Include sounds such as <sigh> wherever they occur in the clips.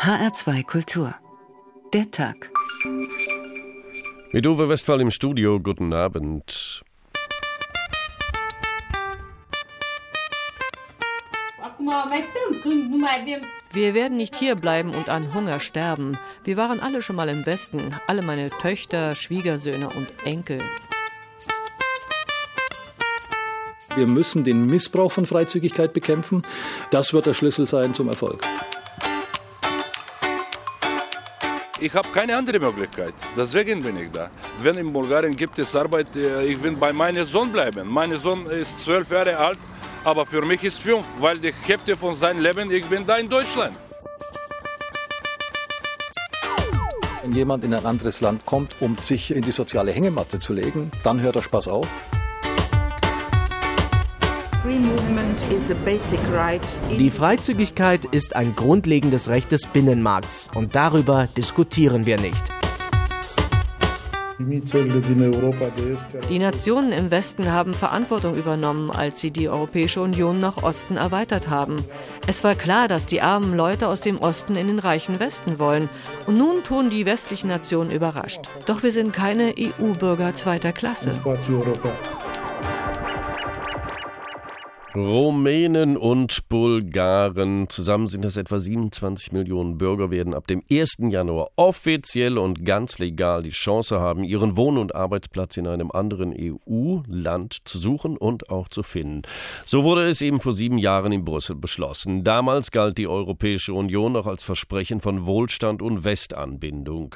HR2 Kultur. Der Tag. Mit Uwe Westphal im Studio, guten Abend. Wir werden nicht hierbleiben und an Hunger sterben. Wir waren alle schon mal im Westen, alle meine Töchter, Schwiegersöhne und Enkel. Wir müssen den Missbrauch von Freizügigkeit bekämpfen. Das wird der Schlüssel sein zum Erfolg. Ich habe keine andere Möglichkeit. Deswegen bin ich da. Wenn in Bulgarien gibt es Arbeit, äh, ich will bei meinem Sohn bleiben. Mein Sohn ist zwölf Jahre alt, aber für mich ist fünf, weil die Hälfte von seinem Leben, ich bin da in Deutschland. Wenn jemand in ein anderes Land kommt, um sich in die soziale Hängematte zu legen, dann hört der Spaß auf. Die Freizügigkeit ist ein grundlegendes Recht des Binnenmarkts und darüber diskutieren wir nicht. Die Nationen im Westen haben Verantwortung übernommen, als sie die Europäische Union nach Osten erweitert haben. Es war klar, dass die armen Leute aus dem Osten in den reichen Westen wollen. Und nun tun die westlichen Nationen überrascht. Doch wir sind keine EU-Bürger zweiter Klasse. Rumänen und Bulgaren. Zusammen sind das etwa 27 Millionen Bürger, werden ab dem 1. Januar offiziell und ganz legal die Chance haben, ihren Wohn- und Arbeitsplatz in einem anderen EU-Land zu suchen und auch zu finden. So wurde es eben vor sieben Jahren in Brüssel beschlossen. Damals galt die Europäische Union noch als Versprechen von Wohlstand und Westanbindung.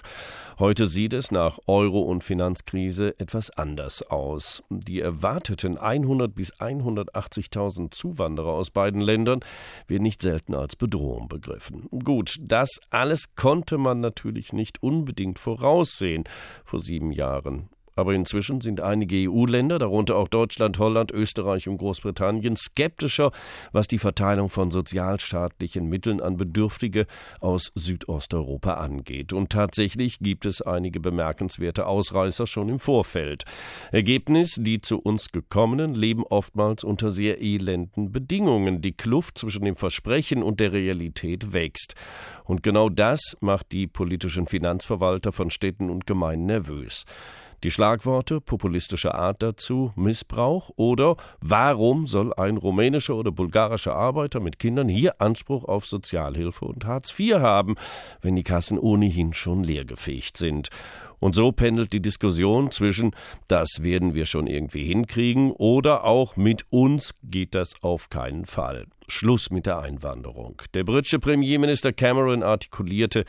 Heute sieht es nach Euro- und Finanzkrise etwas anders aus. Die erwarteten 100 bis 180.000 Zuwanderer aus beiden Ländern werden nicht selten als Bedrohung begriffen. Gut, das alles konnte man natürlich nicht unbedingt voraussehen vor sieben Jahren. Aber inzwischen sind einige EU-Länder, darunter auch Deutschland, Holland, Österreich und Großbritannien, skeptischer, was die Verteilung von sozialstaatlichen Mitteln an Bedürftige aus Südosteuropa angeht. Und tatsächlich gibt es einige bemerkenswerte Ausreißer schon im Vorfeld. Ergebnis, die zu uns gekommenen leben oftmals unter sehr elenden Bedingungen. Die Kluft zwischen dem Versprechen und der Realität wächst. Und genau das macht die politischen Finanzverwalter von Städten und Gemeinden nervös. Die Schlagworte populistische Art dazu, Missbrauch oder warum soll ein rumänischer oder bulgarischer Arbeiter mit Kindern hier Anspruch auf Sozialhilfe und Hartz IV haben, wenn die Kassen ohnehin schon leergefegt sind. Und so pendelt die Diskussion zwischen das werden wir schon irgendwie hinkriegen oder auch mit uns geht das auf keinen Fall. Schluss mit der Einwanderung. Der britische Premierminister Cameron artikulierte,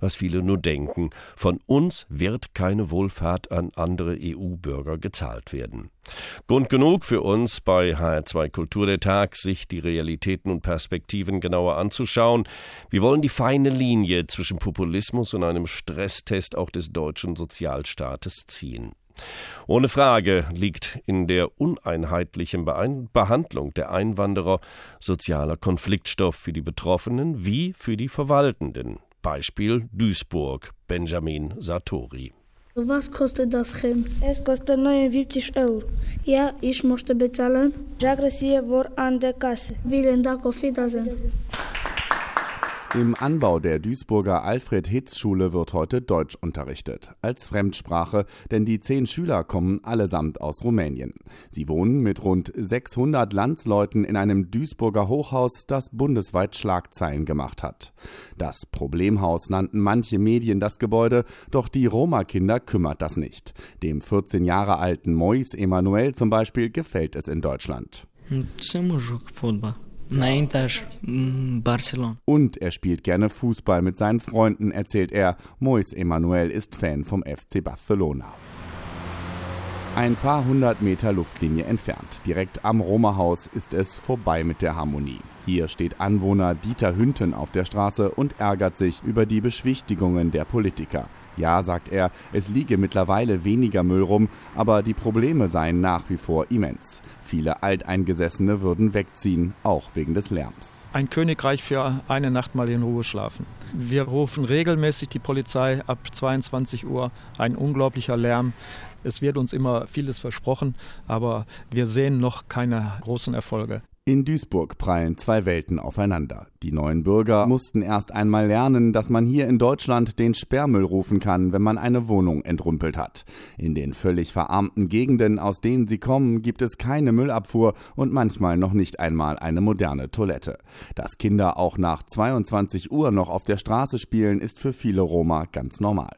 was viele nur denken, von uns wird keine Wohlfahrt an andere EU-Bürger gezahlt werden. Grund genug für uns bei HR2 Kultur der Tag, sich die Realitäten und Perspektiven genauer anzuschauen. Wir wollen die feine Linie zwischen Populismus und einem Stresstest auch des deutschen Sozialstaates ziehen. Ohne Frage liegt in der uneinheitlichen Behandlung der Einwanderer sozialer Konfliktstoff für die Betroffenen wie für die Verwaltenden. Beispiel Duisburg, Benjamin Satori. Was kostet das hin? Es kostet 79 Euro. Ja, ich möchte bezahlen. Jagresie war an der Kasse. Vielen Dank, auf Wiedersehen. Im Anbau der Duisburger Alfred-Hitz-Schule wird heute Deutsch unterrichtet, als Fremdsprache, denn die zehn Schüler kommen allesamt aus Rumänien. Sie wohnen mit rund 600 Landsleuten in einem Duisburger Hochhaus, das bundesweit Schlagzeilen gemacht hat. Das Problemhaus nannten manche Medien das Gebäude, doch die Roma-Kinder kümmert das nicht. Dem 14 Jahre alten Mois Emanuel zum Beispiel gefällt es in Deutschland. Barcelona. Und er spielt gerne Fußball mit seinen Freunden, erzählt er. Mois Emanuel ist Fan vom FC Barcelona. Ein paar hundert Meter Luftlinie entfernt, direkt am Roma-Haus, ist es vorbei mit der Harmonie. Hier steht Anwohner Dieter Hünten auf der Straße und ärgert sich über die Beschwichtigungen der Politiker. Ja, sagt er, es liege mittlerweile weniger Müll rum, aber die Probleme seien nach wie vor immens. Viele Alteingesessene würden wegziehen, auch wegen des Lärms. Ein Königreich für eine Nacht mal in Ruhe schlafen. Wir rufen regelmäßig die Polizei ab 22 Uhr. Ein unglaublicher Lärm. Es wird uns immer vieles versprochen, aber wir sehen noch keine großen Erfolge. In Duisburg prallen zwei Welten aufeinander. Die neuen Bürger mussten erst einmal lernen, dass man hier in Deutschland den Sperrmüll rufen kann, wenn man eine Wohnung entrümpelt hat. In den völlig verarmten Gegenden, aus denen sie kommen, gibt es keine Müllabfuhr und manchmal noch nicht einmal eine moderne Toilette. Dass Kinder auch nach 22 Uhr noch auf der Straße spielen, ist für viele Roma ganz normal.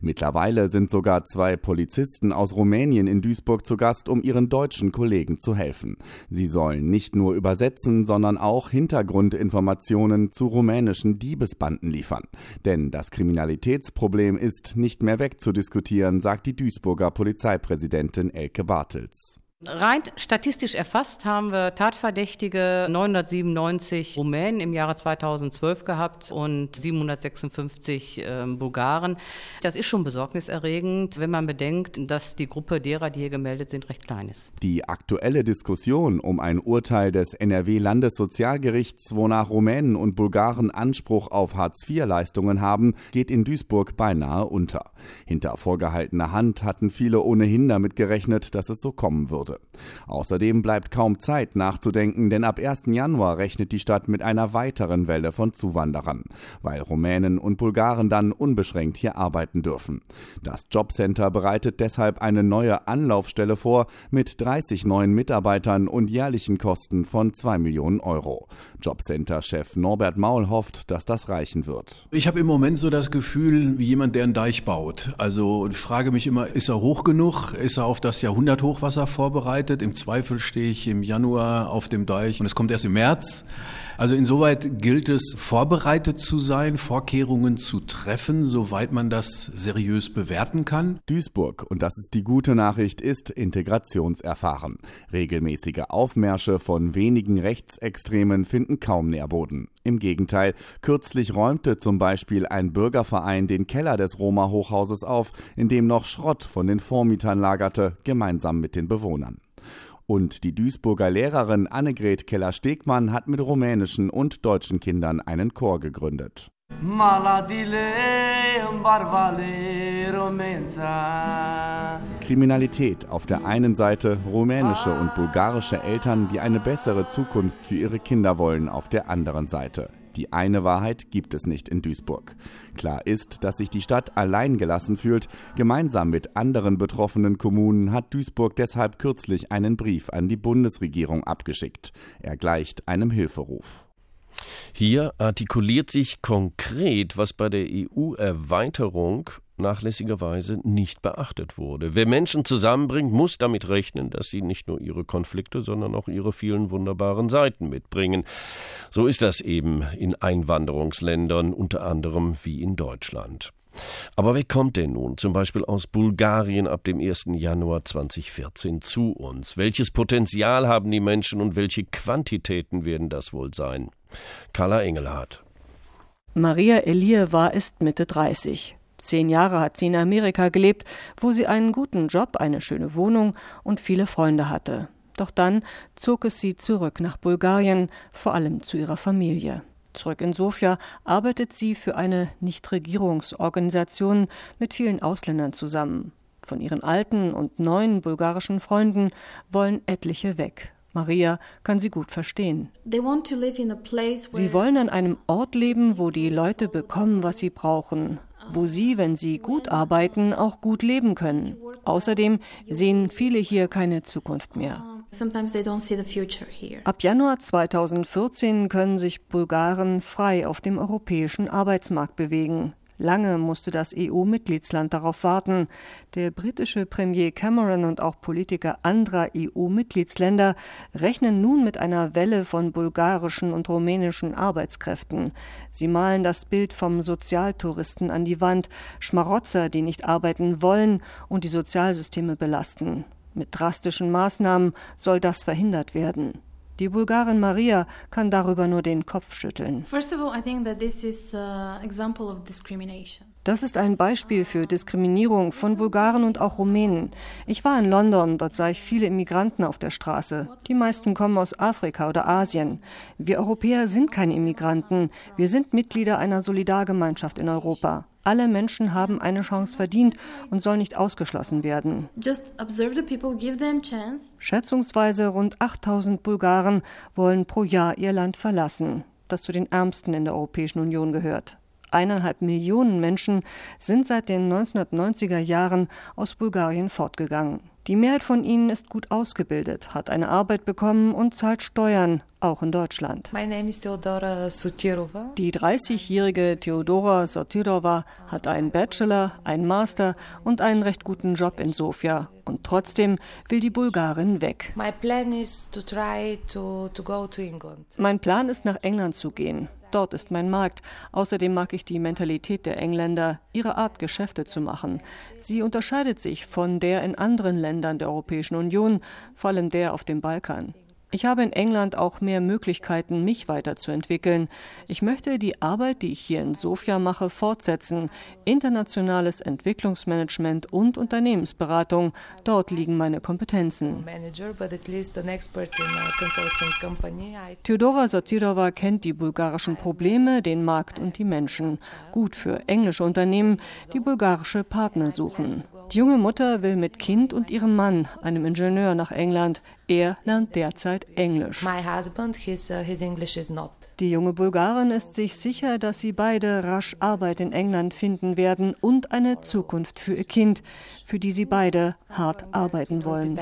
Mittlerweile sind sogar zwei Polizisten aus Rumänien in Duisburg zu Gast, um ihren deutschen Kollegen zu helfen. Sie sollen nicht nur übersetzen, sondern auch Hintergrundinformationen zu rumänischen Diebesbanden liefern. Denn das Kriminalitätsproblem ist nicht mehr wegzudiskutieren, sagt die Duisburger Polizeipräsidentin Elke Bartels. Rein statistisch erfasst haben wir Tatverdächtige 997 Rumänen im Jahre 2012 gehabt und 756 äh, Bulgaren. Das ist schon besorgniserregend, wenn man bedenkt, dass die Gruppe derer, die hier gemeldet sind, recht klein ist. Die aktuelle Diskussion um ein Urteil des NRW-Landessozialgerichts, wonach Rumänen und Bulgaren Anspruch auf Hartz-IV-Leistungen haben, geht in Duisburg beinahe unter. Hinter vorgehaltener Hand hatten viele ohnehin damit gerechnet, dass es so kommen würde wurde. Außerdem bleibt kaum Zeit nachzudenken, denn ab 1. Januar rechnet die Stadt mit einer weiteren Welle von Zuwanderern, weil Rumänen und Bulgaren dann unbeschränkt hier arbeiten dürfen. Das Jobcenter bereitet deshalb eine neue Anlaufstelle vor mit 30 neuen Mitarbeitern und jährlichen Kosten von 2 Millionen Euro. Jobcenter-Chef Norbert Maul hofft, dass das reichen wird. Ich habe im Moment so das Gefühl, wie jemand, der einen Deich baut. Also frage mich immer, ist er hoch genug? Ist er auf das Jahrhunderthochwasser vorbereitet? Vorbereitet. Im Zweifel stehe ich im Januar auf dem Deich und es kommt erst im März. Also insoweit gilt es, vorbereitet zu sein, Vorkehrungen zu treffen, soweit man das seriös bewerten kann. Duisburg, und das ist die gute Nachricht, ist integrationserfahren. Regelmäßige Aufmärsche von wenigen Rechtsextremen finden kaum Nährboden. Im Gegenteil, kürzlich räumte zum Beispiel ein Bürgerverein den Keller des Roma-Hochhauses auf, in dem noch Schrott von den Vormietern lagerte, gemeinsam mit den Bewohnern. Und die Duisburger Lehrerin Annegret Keller-Stegmann hat mit rumänischen und deutschen Kindern einen Chor gegründet. Kriminalität auf der einen Seite, rumänische und bulgarische Eltern, die eine bessere Zukunft für ihre Kinder wollen, auf der anderen Seite. Die eine Wahrheit gibt es nicht in Duisburg. Klar ist, dass sich die Stadt allein gelassen fühlt. Gemeinsam mit anderen betroffenen Kommunen hat Duisburg deshalb kürzlich einen Brief an die Bundesregierung abgeschickt. Er gleicht einem Hilferuf. Hier artikuliert sich konkret, was bei der EU-Erweiterung nachlässigerweise nicht beachtet wurde. Wer Menschen zusammenbringt, muss damit rechnen, dass sie nicht nur ihre Konflikte, sondern auch ihre vielen wunderbaren Seiten mitbringen. So ist das eben in Einwanderungsländern, unter anderem wie in Deutschland. Aber wer kommt denn nun zum Beispiel aus Bulgarien ab dem 1. Januar 2014 zu uns? Welches Potenzial haben die Menschen und welche Quantitäten werden das wohl sein? Carla Engelhardt. Maria Elieva ist Mitte 30. Zehn Jahre hat sie in Amerika gelebt, wo sie einen guten Job, eine schöne Wohnung und viele Freunde hatte. Doch dann zog es sie zurück nach Bulgarien, vor allem zu ihrer Familie. Zurück in Sofia arbeitet sie für eine Nichtregierungsorganisation mit vielen Ausländern zusammen. Von ihren alten und neuen bulgarischen Freunden wollen etliche weg. Maria kann sie gut verstehen. Sie wollen an einem Ort leben, wo die Leute bekommen, was sie brauchen, wo sie, wenn sie gut arbeiten, auch gut leben können. Außerdem sehen viele hier keine Zukunft mehr. Ab Januar 2014 können sich Bulgaren frei auf dem europäischen Arbeitsmarkt bewegen. Lange musste das EU-Mitgliedsland darauf warten. Der britische Premier Cameron und auch Politiker anderer EU-Mitgliedsländer rechnen nun mit einer Welle von bulgarischen und rumänischen Arbeitskräften. Sie malen das Bild vom Sozialtouristen an die Wand, Schmarotzer, die nicht arbeiten wollen und die Sozialsysteme belasten. Mit drastischen Maßnahmen soll das verhindert werden. Die Bulgarin Maria kann darüber nur den Kopf schütteln. Das ist ein Beispiel für Diskriminierung von Bulgaren und auch Rumänen. Ich war in London, dort sah ich viele Immigranten auf der Straße. Die meisten kommen aus Afrika oder Asien. Wir Europäer sind keine Immigranten. Wir sind Mitglieder einer Solidargemeinschaft in Europa. Alle Menschen haben eine Chance verdient und sollen nicht ausgeschlossen werden. Schätzungsweise rund 8000 Bulgaren wollen pro Jahr ihr Land verlassen, das zu den ärmsten in der Europäischen Union gehört. Eineinhalb Millionen Menschen sind seit den 1990er Jahren aus Bulgarien fortgegangen. Die Mehrheit von ihnen ist gut ausgebildet, hat eine Arbeit bekommen und zahlt Steuern, auch in Deutschland. Die 30-jährige Theodora Sotirova hat einen Bachelor, einen Master und einen recht guten Job in Sofia. Und trotzdem will die Bulgarin weg. Mein Plan ist, nach England zu gehen. Dort ist mein Markt. Außerdem mag ich die Mentalität der Engländer, ihre Art, Geschäfte zu machen. Sie unterscheidet sich von der in anderen Ländern der Europäischen Union, vor allem der auf dem Balkan. Ich habe in England auch mehr Möglichkeiten, mich weiterzuentwickeln. Ich möchte die Arbeit, die ich hier in Sofia mache, fortsetzen. Internationales Entwicklungsmanagement und Unternehmensberatung. Dort liegen meine Kompetenzen. Theodora Sotirova kennt die bulgarischen Probleme, den Markt und die Menschen. Gut für englische Unternehmen, die bulgarische Partner suchen. Die junge Mutter will mit Kind und ihrem Mann, einem Ingenieur, nach England. Er lernt derzeit Englisch. Husband, his, uh, his die junge Bulgarin ist sich sicher, dass sie beide rasch Arbeit in England finden werden und eine Zukunft für ihr Kind, für die sie beide hart arbeiten wollen.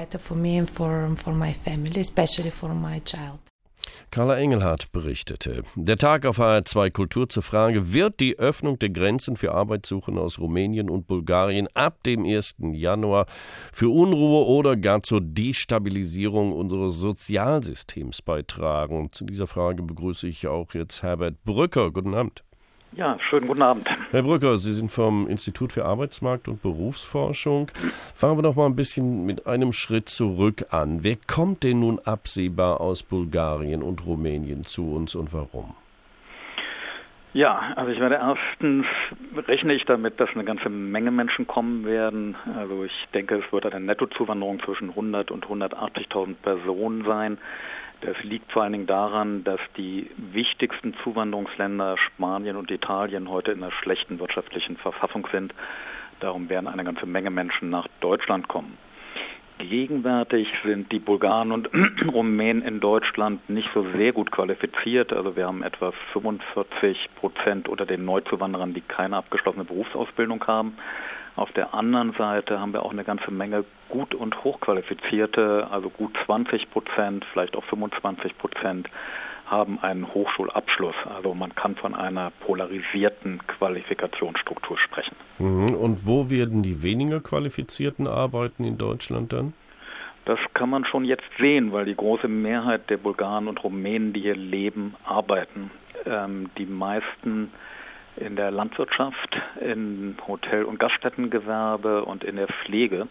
Carla Engelhardt berichtete. Der Tag auf HR2 Kultur zur Frage, wird die Öffnung der Grenzen für Arbeitssuchende aus Rumänien und Bulgarien ab dem 1. Januar für Unruhe oder gar zur Destabilisierung unseres Sozialsystems beitragen? Und zu dieser Frage begrüße ich auch jetzt Herbert Brücker. Guten Abend. Ja, schönen guten Abend. Herr Brücker, Sie sind vom Institut für Arbeitsmarkt und Berufsforschung. Fangen wir doch mal ein bisschen mit einem Schritt zurück an. Wer kommt denn nun absehbar aus Bulgarien und Rumänien zu uns und warum? Ja, also ich werde erstens rechne ich damit, dass eine ganze Menge Menschen kommen werden. Also ich denke, es wird eine Nettozuwanderung zwischen 100 und 180.000 Personen sein. Das liegt vor allen Dingen daran, dass die wichtigsten Zuwanderungsländer Spanien und Italien heute in einer schlechten wirtschaftlichen Verfassung sind. Darum werden eine ganze Menge Menschen nach Deutschland kommen. Gegenwärtig sind die Bulgaren und <clears throat> Rumänen in Deutschland nicht so sehr gut qualifiziert. Also wir haben etwa 45 Prozent unter den Neuzuwanderern, die keine abgeschlossene Berufsausbildung haben. Auf der anderen Seite haben wir auch eine ganze Menge gut und hochqualifizierte, also gut 20 Prozent, vielleicht auch 25 Prozent haben einen Hochschulabschluss. Also man kann von einer polarisierten Qualifikationsstruktur sprechen. Mhm. Und wo werden die weniger qualifizierten arbeiten in Deutschland dann? Das kann man schon jetzt sehen, weil die große Mehrheit der Bulgaren und Rumänen, die hier leben, arbeiten. Ähm, die meisten in der Landwirtschaft, im Hotel- und Gaststättengewerbe und in der Pflege.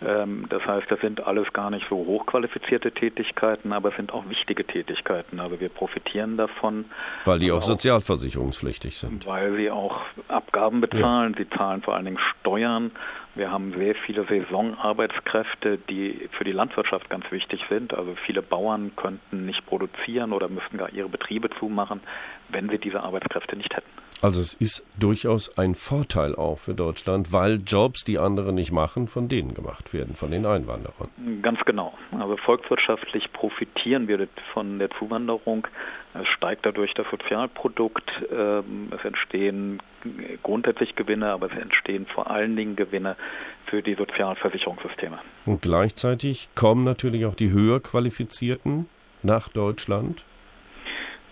Ähm, das heißt, das sind alles gar nicht so hochqualifizierte Tätigkeiten, aber es sind auch wichtige Tätigkeiten. Also wir profitieren davon. Weil die auch, auch sozialversicherungspflichtig sind. Weil sie auch Abgaben bezahlen, ja. sie zahlen vor allen Dingen Steuern. Wir haben sehr viele Saisonarbeitskräfte, die für die Landwirtschaft ganz wichtig sind. Also viele Bauern könnten nicht produzieren oder müssten gar ihre Betriebe zumachen, wenn sie diese Arbeitskräfte nicht hätten. Also es ist durchaus ein Vorteil auch für Deutschland, weil Jobs, die andere nicht machen, von denen gemacht werden, von den Einwanderern. Ganz genau. Also volkswirtschaftlich profitieren wir von der Zuwanderung. Es steigt dadurch das Sozialprodukt. Ähm, es entstehen grundsätzlich Gewinne, aber es entstehen vor allen Dingen Gewinne für die Sozialversicherungssysteme. Und gleichzeitig kommen natürlich auch die höher qualifizierten nach Deutschland.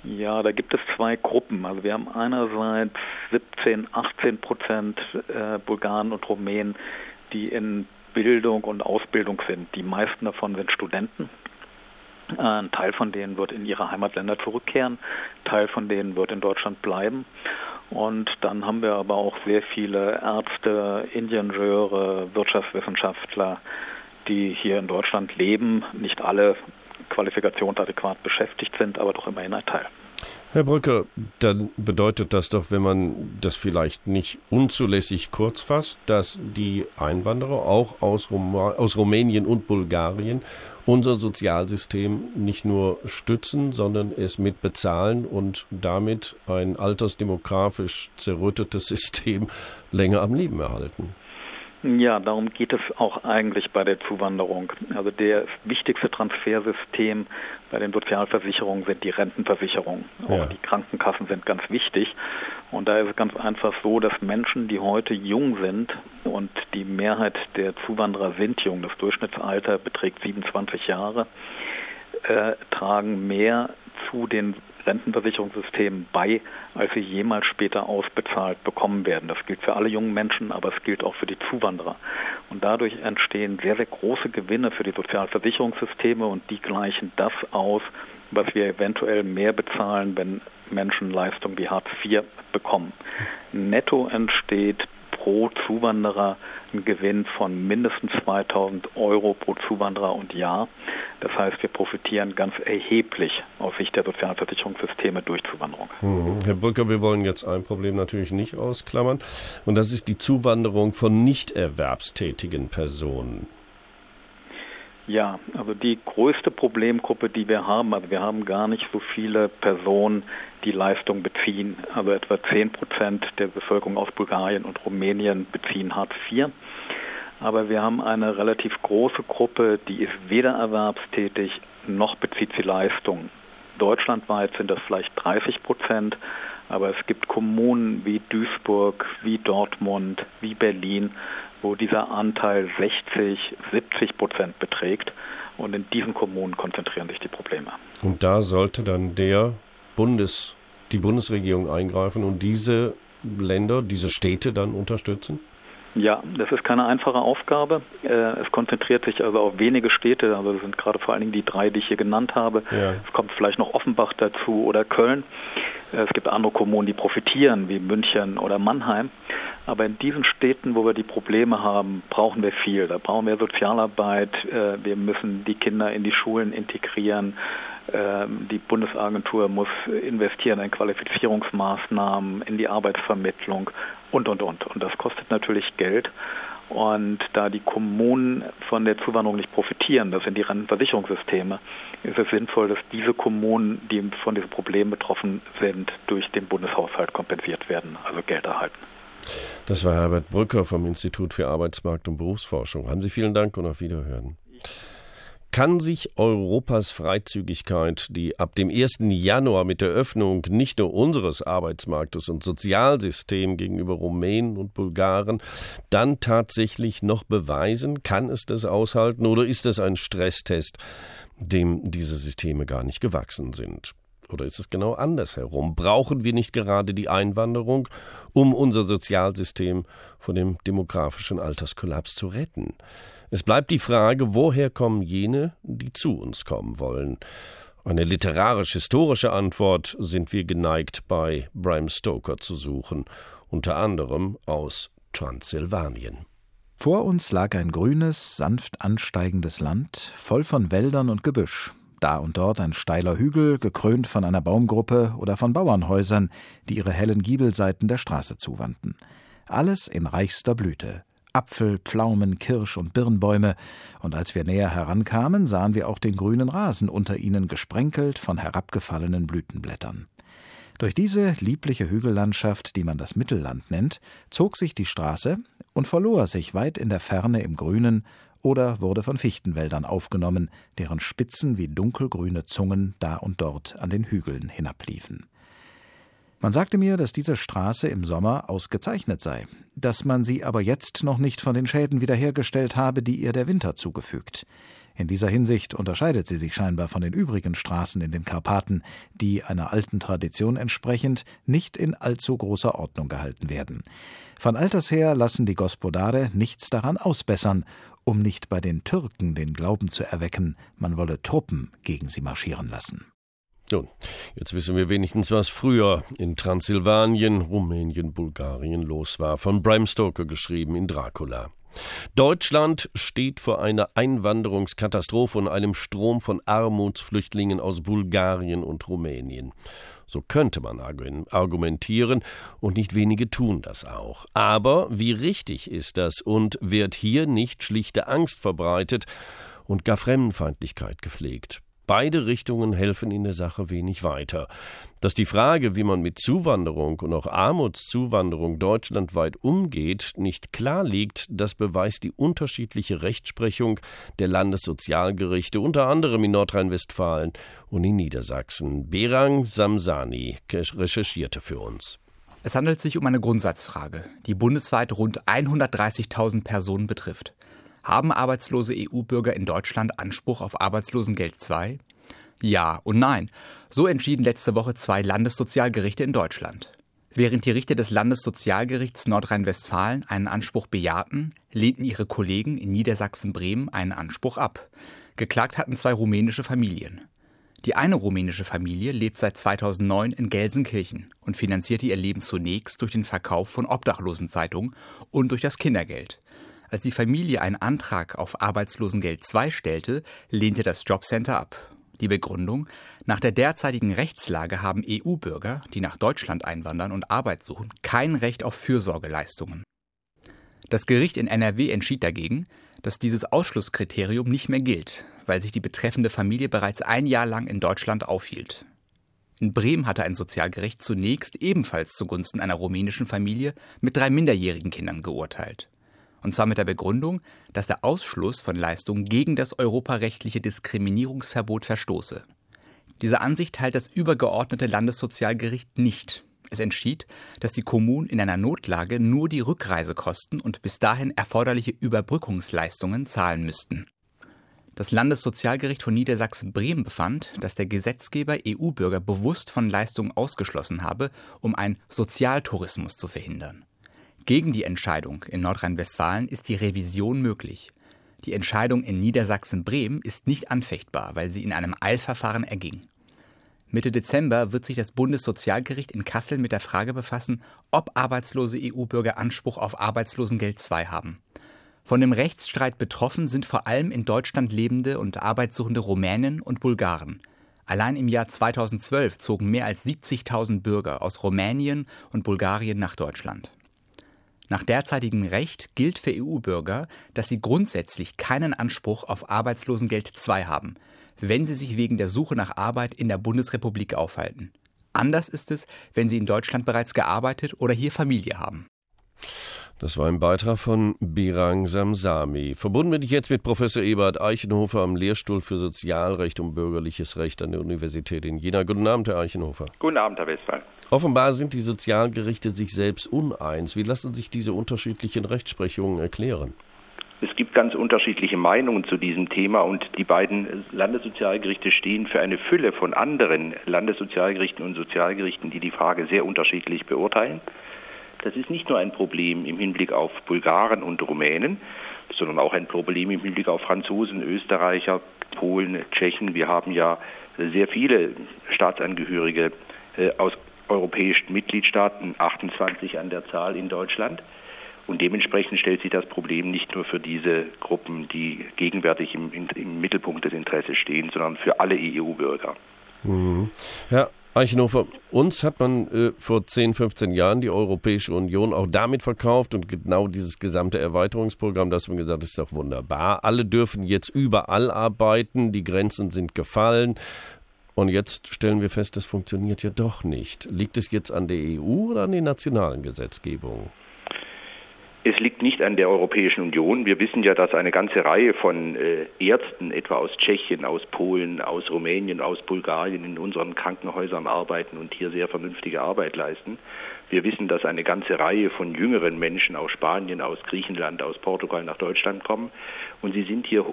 Ja, da gibt es zwei Gruppen. Also wir haben einerseits 17, 18 Prozent äh, Bulgaren und Rumänen, die in Bildung und Ausbildung sind. Die meisten davon sind Studenten. Äh, ein Teil von denen wird in ihre Heimatländer zurückkehren, ein Teil von denen wird in Deutschland bleiben. Und dann haben wir aber auch sehr viele Ärzte, Ingenieure, Wirtschaftswissenschaftler, die hier in Deutschland leben. Nicht alle qualifikationsadäquat beschäftigt sind, aber doch immerhin ein Teil. Herr Brücker, dann bedeutet das doch, wenn man das vielleicht nicht unzulässig kurz fasst, dass die Einwanderer auch aus, Roma aus Rumänien und Bulgarien unser Sozialsystem nicht nur stützen, sondern es mitbezahlen und damit ein altersdemografisch zerrüttetes <laughs> System länger am Leben erhalten. Ja, darum geht es auch eigentlich bei der Zuwanderung. Also das wichtigste Transfersystem bei den Sozialversicherungen sind die Rentenversicherungen. Ja. Auch die Krankenkassen sind ganz wichtig. Und da ist es ganz einfach so, dass Menschen, die heute jung sind und die Mehrheit der Zuwanderer sind jung, das Durchschnittsalter beträgt 27 Jahre, äh, tragen mehr zu den Rentenversicherungssystemen bei, als sie jemals später ausbezahlt bekommen werden. Das gilt für alle jungen Menschen, aber es gilt auch für die Zuwanderer. Und dadurch entstehen sehr, sehr große Gewinne für die Sozialversicherungssysteme und die gleichen das aus, was wir eventuell mehr bezahlen, wenn Menschen Leistungen wie Hartz IV bekommen. Netto entsteht pro Zuwanderer ein Gewinn von mindestens 2000 Euro pro Zuwanderer und Jahr. Das heißt, wir profitieren ganz erheblich aus Sicht der Sozialversicherungssysteme durch Zuwanderung. Mhm. Herr Brücker, wir wollen jetzt ein Problem natürlich nicht ausklammern, und das ist die Zuwanderung von nicht erwerbstätigen Personen. Ja, also die größte Problemgruppe, die wir haben, also wir haben gar nicht so viele Personen, die Leistung beziehen. Also etwa 10 Prozent der Bevölkerung aus Bulgarien und Rumänien beziehen Hartz IV. Aber wir haben eine relativ große Gruppe, die ist weder erwerbstätig noch bezieht sie Leistung. Deutschlandweit sind das vielleicht 30 Prozent, aber es gibt Kommunen wie Duisburg, wie Dortmund, wie Berlin, wo dieser Anteil 60, 70 Prozent beträgt. Und in diesen Kommunen konzentrieren sich die Probleme. Und da sollte dann der Bundes, die Bundesregierung eingreifen und diese Länder, diese Städte dann unterstützen? Ja, das ist keine einfache Aufgabe. Äh, es konzentriert sich also auf wenige Städte, also das sind gerade vor allen Dingen die drei, die ich hier genannt habe. Ja. Es kommt vielleicht noch Offenbach dazu oder Köln. Äh, es gibt andere Kommunen, die profitieren, wie München oder Mannheim. Aber in diesen Städten, wo wir die Probleme haben, brauchen wir viel. Da brauchen wir Sozialarbeit. Äh, wir müssen die Kinder in die Schulen integrieren. Ähm, die Bundesagentur muss investieren in Qualifizierungsmaßnahmen, in die Arbeitsvermittlung und, und, und. Und das kostet natürlich Geld. Und da die Kommunen von der Zuwanderung nicht profitieren, das sind die Rentenversicherungssysteme, ist es sinnvoll, dass diese Kommunen, die von diesem Problem betroffen sind, durch den Bundeshaushalt kompensiert werden, also Geld erhalten. Das war Herbert Brücker vom Institut für Arbeitsmarkt und Berufsforschung. Haben Sie vielen Dank und auf Wiederhören. Kann sich Europas Freizügigkeit, die ab dem 1. Januar mit der Öffnung nicht nur unseres Arbeitsmarktes und Sozialsystems gegenüber Rumänen und Bulgaren dann tatsächlich noch beweisen? Kann es das aushalten oder ist es ein Stresstest, dem diese Systeme gar nicht gewachsen sind? Oder ist es genau andersherum? Brauchen wir nicht gerade die Einwanderung, um unser Sozialsystem von dem demografischen Alterskollaps zu retten? Es bleibt die Frage, woher kommen jene, die zu uns kommen wollen? Eine literarisch-historische Antwort sind wir geneigt, bei Bram Stoker zu suchen, unter anderem aus Transsilvanien. Vor uns lag ein grünes, sanft ansteigendes Land, voll von Wäldern und Gebüsch. Da und dort ein steiler Hügel, gekrönt von einer Baumgruppe oder von Bauernhäusern, die ihre hellen Giebelseiten der Straße zuwandten. Alles in reichster Blüte. Apfel, Pflaumen, Kirsch und Birnbäume, und als wir näher herankamen, sahen wir auch den grünen Rasen unter ihnen gesprenkelt von herabgefallenen Blütenblättern. Durch diese liebliche Hügellandschaft, die man das Mittelland nennt, zog sich die Straße und verlor sich weit in der Ferne im Grünen oder wurde von Fichtenwäldern aufgenommen, deren Spitzen wie dunkelgrüne Zungen da und dort an den Hügeln hinabliefen. Man sagte mir, dass diese Straße im Sommer ausgezeichnet sei, dass man sie aber jetzt noch nicht von den Schäden wiederhergestellt habe, die ihr der Winter zugefügt. In dieser Hinsicht unterscheidet sie sich scheinbar von den übrigen Straßen in den Karpaten, die einer alten Tradition entsprechend nicht in allzu großer Ordnung gehalten werden. Von alters her lassen die Gospodare nichts daran ausbessern, um nicht bei den Türken den Glauben zu erwecken, man wolle Truppen gegen sie marschieren lassen. Nun, jetzt wissen wir wenigstens, was früher in Transsilvanien, Rumänien, Bulgarien los war. Von Bram Stoker geschrieben in Dracula. Deutschland steht vor einer Einwanderungskatastrophe und einem Strom von Armutsflüchtlingen aus Bulgarien und Rumänien. So könnte man argumentieren, und nicht wenige tun das auch. Aber wie richtig ist das und wird hier nicht schlichte Angst verbreitet und gar Fremdenfeindlichkeit gepflegt? Beide Richtungen helfen in der Sache wenig weiter. Dass die Frage, wie man mit Zuwanderung und auch Armutszuwanderung deutschlandweit umgeht, nicht klar liegt, das beweist die unterschiedliche Rechtsprechung der Landessozialgerichte, unter anderem in Nordrhein-Westfalen und in Niedersachsen. Berang Samsani recherchierte für uns. Es handelt sich um eine Grundsatzfrage, die bundesweit rund 130.000 Personen betrifft. Haben arbeitslose EU-Bürger in Deutschland Anspruch auf Arbeitslosengeld II? Ja und nein. So entschieden letzte Woche zwei Landessozialgerichte in Deutschland. Während die Richter des Landessozialgerichts Nordrhein-Westfalen einen Anspruch bejahten, lehnten ihre Kollegen in Niedersachsen-Bremen einen Anspruch ab. Geklagt hatten zwei rumänische Familien. Die eine rumänische Familie lebt seit 2009 in Gelsenkirchen und finanzierte ihr Leben zunächst durch den Verkauf von Obdachlosenzeitungen und durch das Kindergeld. Als die Familie einen Antrag auf Arbeitslosengeld II stellte, lehnte das Jobcenter ab. Die Begründung, nach der derzeitigen Rechtslage haben EU-Bürger, die nach Deutschland einwandern und Arbeit suchen, kein Recht auf Fürsorgeleistungen. Das Gericht in NRW entschied dagegen, dass dieses Ausschlusskriterium nicht mehr gilt, weil sich die betreffende Familie bereits ein Jahr lang in Deutschland aufhielt. In Bremen hatte ein Sozialgericht zunächst ebenfalls zugunsten einer rumänischen Familie mit drei minderjährigen Kindern geurteilt und zwar mit der Begründung, dass der Ausschluss von Leistungen gegen das europarechtliche Diskriminierungsverbot verstoße. Diese Ansicht teilt das übergeordnete Landessozialgericht nicht. Es entschied, dass die Kommunen in einer Notlage nur die Rückreisekosten und bis dahin erforderliche Überbrückungsleistungen zahlen müssten. Das Landessozialgericht von Niedersachsen-Bremen befand, dass der Gesetzgeber EU-Bürger bewusst von Leistungen ausgeschlossen habe, um einen Sozialtourismus zu verhindern. Gegen die Entscheidung in Nordrhein-Westfalen ist die Revision möglich. Die Entscheidung in Niedersachsen-Bremen ist nicht anfechtbar, weil sie in einem Eilverfahren erging. Mitte Dezember wird sich das Bundessozialgericht in Kassel mit der Frage befassen, ob arbeitslose EU-Bürger Anspruch auf Arbeitslosengeld II haben. Von dem Rechtsstreit betroffen sind vor allem in Deutschland lebende und arbeitssuchende Rumänen und Bulgaren. Allein im Jahr 2012 zogen mehr als 70.000 Bürger aus Rumänien und Bulgarien nach Deutschland. Nach derzeitigem Recht gilt für EU-Bürger, dass sie grundsätzlich keinen Anspruch auf Arbeitslosengeld II haben, wenn sie sich wegen der Suche nach Arbeit in der Bundesrepublik aufhalten. Anders ist es, wenn sie in Deutschland bereits gearbeitet oder hier Familie haben. Das war ein Beitrag von Birang Samsami. Verbunden bin ich jetzt mit Professor Ebert Eichenhofer am Lehrstuhl für Sozialrecht und Bürgerliches Recht an der Universität in Jena. Guten Abend, Herr Eichenhofer. Guten Abend, Herr Westphal. Offenbar sind die Sozialgerichte sich selbst uneins. Wie lassen sich diese unterschiedlichen Rechtsprechungen erklären? Es gibt ganz unterschiedliche Meinungen zu diesem Thema und die beiden Landessozialgerichte stehen für eine Fülle von anderen Landessozialgerichten und Sozialgerichten, die die Frage sehr unterschiedlich beurteilen. Das ist nicht nur ein Problem im Hinblick auf Bulgaren und Rumänen, sondern auch ein Problem im Hinblick auf Franzosen, Österreicher, Polen, Tschechen. Wir haben ja sehr viele Staatsangehörige äh, aus europäischen Mitgliedstaaten, 28 an der Zahl in Deutschland. Und dementsprechend stellt sich das Problem nicht nur für diese Gruppen, die gegenwärtig im, im Mittelpunkt des Interesses stehen, sondern für alle EU-Bürger. Mhm. Ja, Eichenhofer, uns hat man äh, vor 10, 15 Jahren die Europäische Union auch damit verkauft und genau dieses gesamte Erweiterungsprogramm, das man gesagt, ist doch wunderbar. Alle dürfen jetzt überall arbeiten, die Grenzen sind gefallen. Und jetzt stellen wir fest, das funktioniert ja doch nicht. Liegt es jetzt an der EU oder an den nationalen Gesetzgebungen? Es liegt nicht an der Europäischen Union. Wir wissen ja, dass eine ganze Reihe von äh, Ärzten, etwa aus Tschechien, aus Polen, aus Rumänien, aus Bulgarien, in unseren Krankenhäusern arbeiten und hier sehr vernünftige Arbeit leisten. Wir wissen, dass eine ganze Reihe von jüngeren Menschen aus Spanien, aus Griechenland, aus Portugal nach Deutschland kommen. Und sie sind hier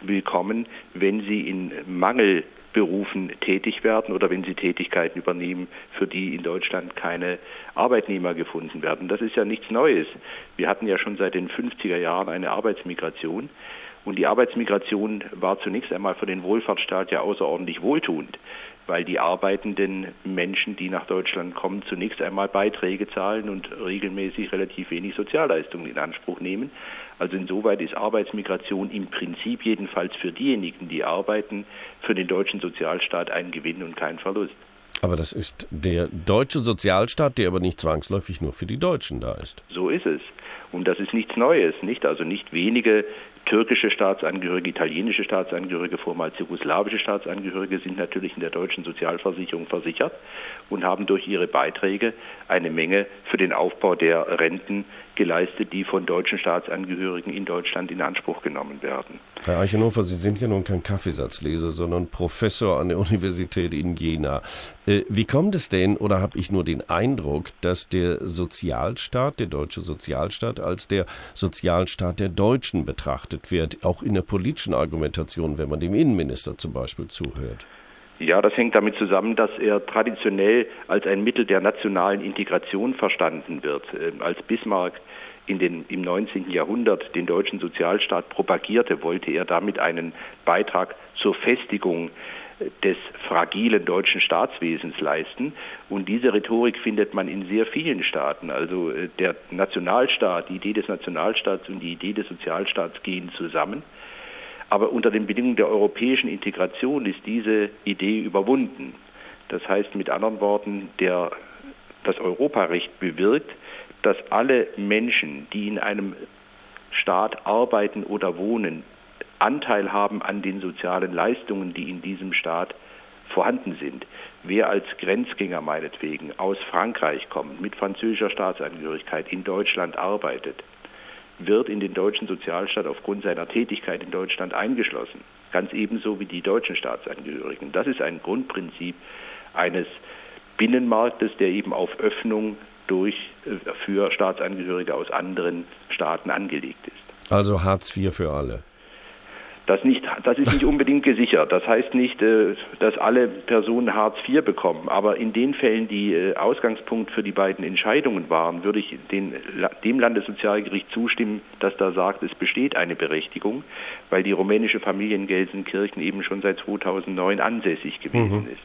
willkommen, wenn sie in Mangel Berufen tätig werden oder wenn sie Tätigkeiten übernehmen, für die in Deutschland keine Arbeitnehmer gefunden werden. Das ist ja nichts Neues. Wir hatten ja schon seit den 50er Jahren eine Arbeitsmigration. Und die Arbeitsmigration war zunächst einmal für den Wohlfahrtsstaat ja außerordentlich wohltuend. weil die arbeitenden Menschen, die nach Deutschland kommen, zunächst einmal Beiträge zahlen und regelmäßig relativ wenig Sozialleistungen in Anspruch nehmen. Also insoweit ist Arbeitsmigration im Prinzip jedenfalls für diejenigen, die arbeiten, für den deutschen Sozialstaat ein Gewinn und kein Verlust. Aber das ist der deutsche Sozialstaat, der aber nicht zwangsläufig nur für die Deutschen da ist. So ist es. Und das ist nichts Neues, nicht? Also nicht wenige türkische Staatsangehörige, italienische Staatsangehörige, vormals jugoslawische Staatsangehörige sind natürlich in der deutschen Sozialversicherung versichert und haben durch ihre Beiträge eine Menge für den Aufbau der Renten geleistet, die von deutschen Staatsangehörigen in Deutschland in Anspruch genommen werden. Herr Eichenhofer, Sie sind ja nun kein Kaffeesatzleser, sondern Professor an der <laughs> Universität in Jena. Äh, wie kommt es denn, oder habe ich nur den Eindruck, dass der Sozialstaat, der deutsche Sozialstaat, als der Sozialstaat der Deutschen betrachtet wird, auch in der politischen Argumentation, wenn man dem Innenminister zum Beispiel zuhört? Ja, das hängt damit zusammen, dass er traditionell als ein Mittel der nationalen Integration verstanden wird. Ähm, als Bismarck in den, im 19. Jahrhundert den deutschen Sozialstaat propagierte, wollte er damit einen Beitrag zur Festigung äh, des fragilen deutschen Staatswesens leisten. Und diese Rhetorik findet man in sehr vielen Staaten. Also äh, der Nationalstaat, die Idee des Nationalstaats und die Idee des Sozialstaats gehen zusammen. Aber unter den Bedingungen der europäischen Integration ist diese Idee überwunden. Das heißt mit anderen Worten, der, das Europarecht bewirkt, dass alle Menschen, die in einem Staat arbeiten oder wohnen, Anteil haben an den sozialen Leistungen, die in diesem Staat vorhanden sind. Wer als Grenzgänger meinetwegen aus Frankreich kommt, mit französischer Staatsangehörigkeit in Deutschland arbeitet, wird in den deutschen Sozialstaat aufgrund seiner Tätigkeit in Deutschland eingeschlossen. Ganz ebenso wie die deutschen Staatsangehörigen. Das ist ein Grundprinzip eines Binnenmarktes, der eben auf Öffnung durch, äh, für Staatsangehörige aus anderen Staaten angelegt ist. Also Hartz IV für alle. Das, nicht, das ist nicht unbedingt gesichert. Das heißt nicht, äh, dass alle Personen Hartz IV bekommen. Aber in den Fällen, die äh, Ausgangspunkt für die beiden Entscheidungen waren, würde ich den, dem Landessozialgericht zustimmen, dass da sagt, es besteht eine Berechtigung, weil die rumänische Familie in Gelsenkirchen eben schon seit 2009 ansässig gewesen mhm. ist.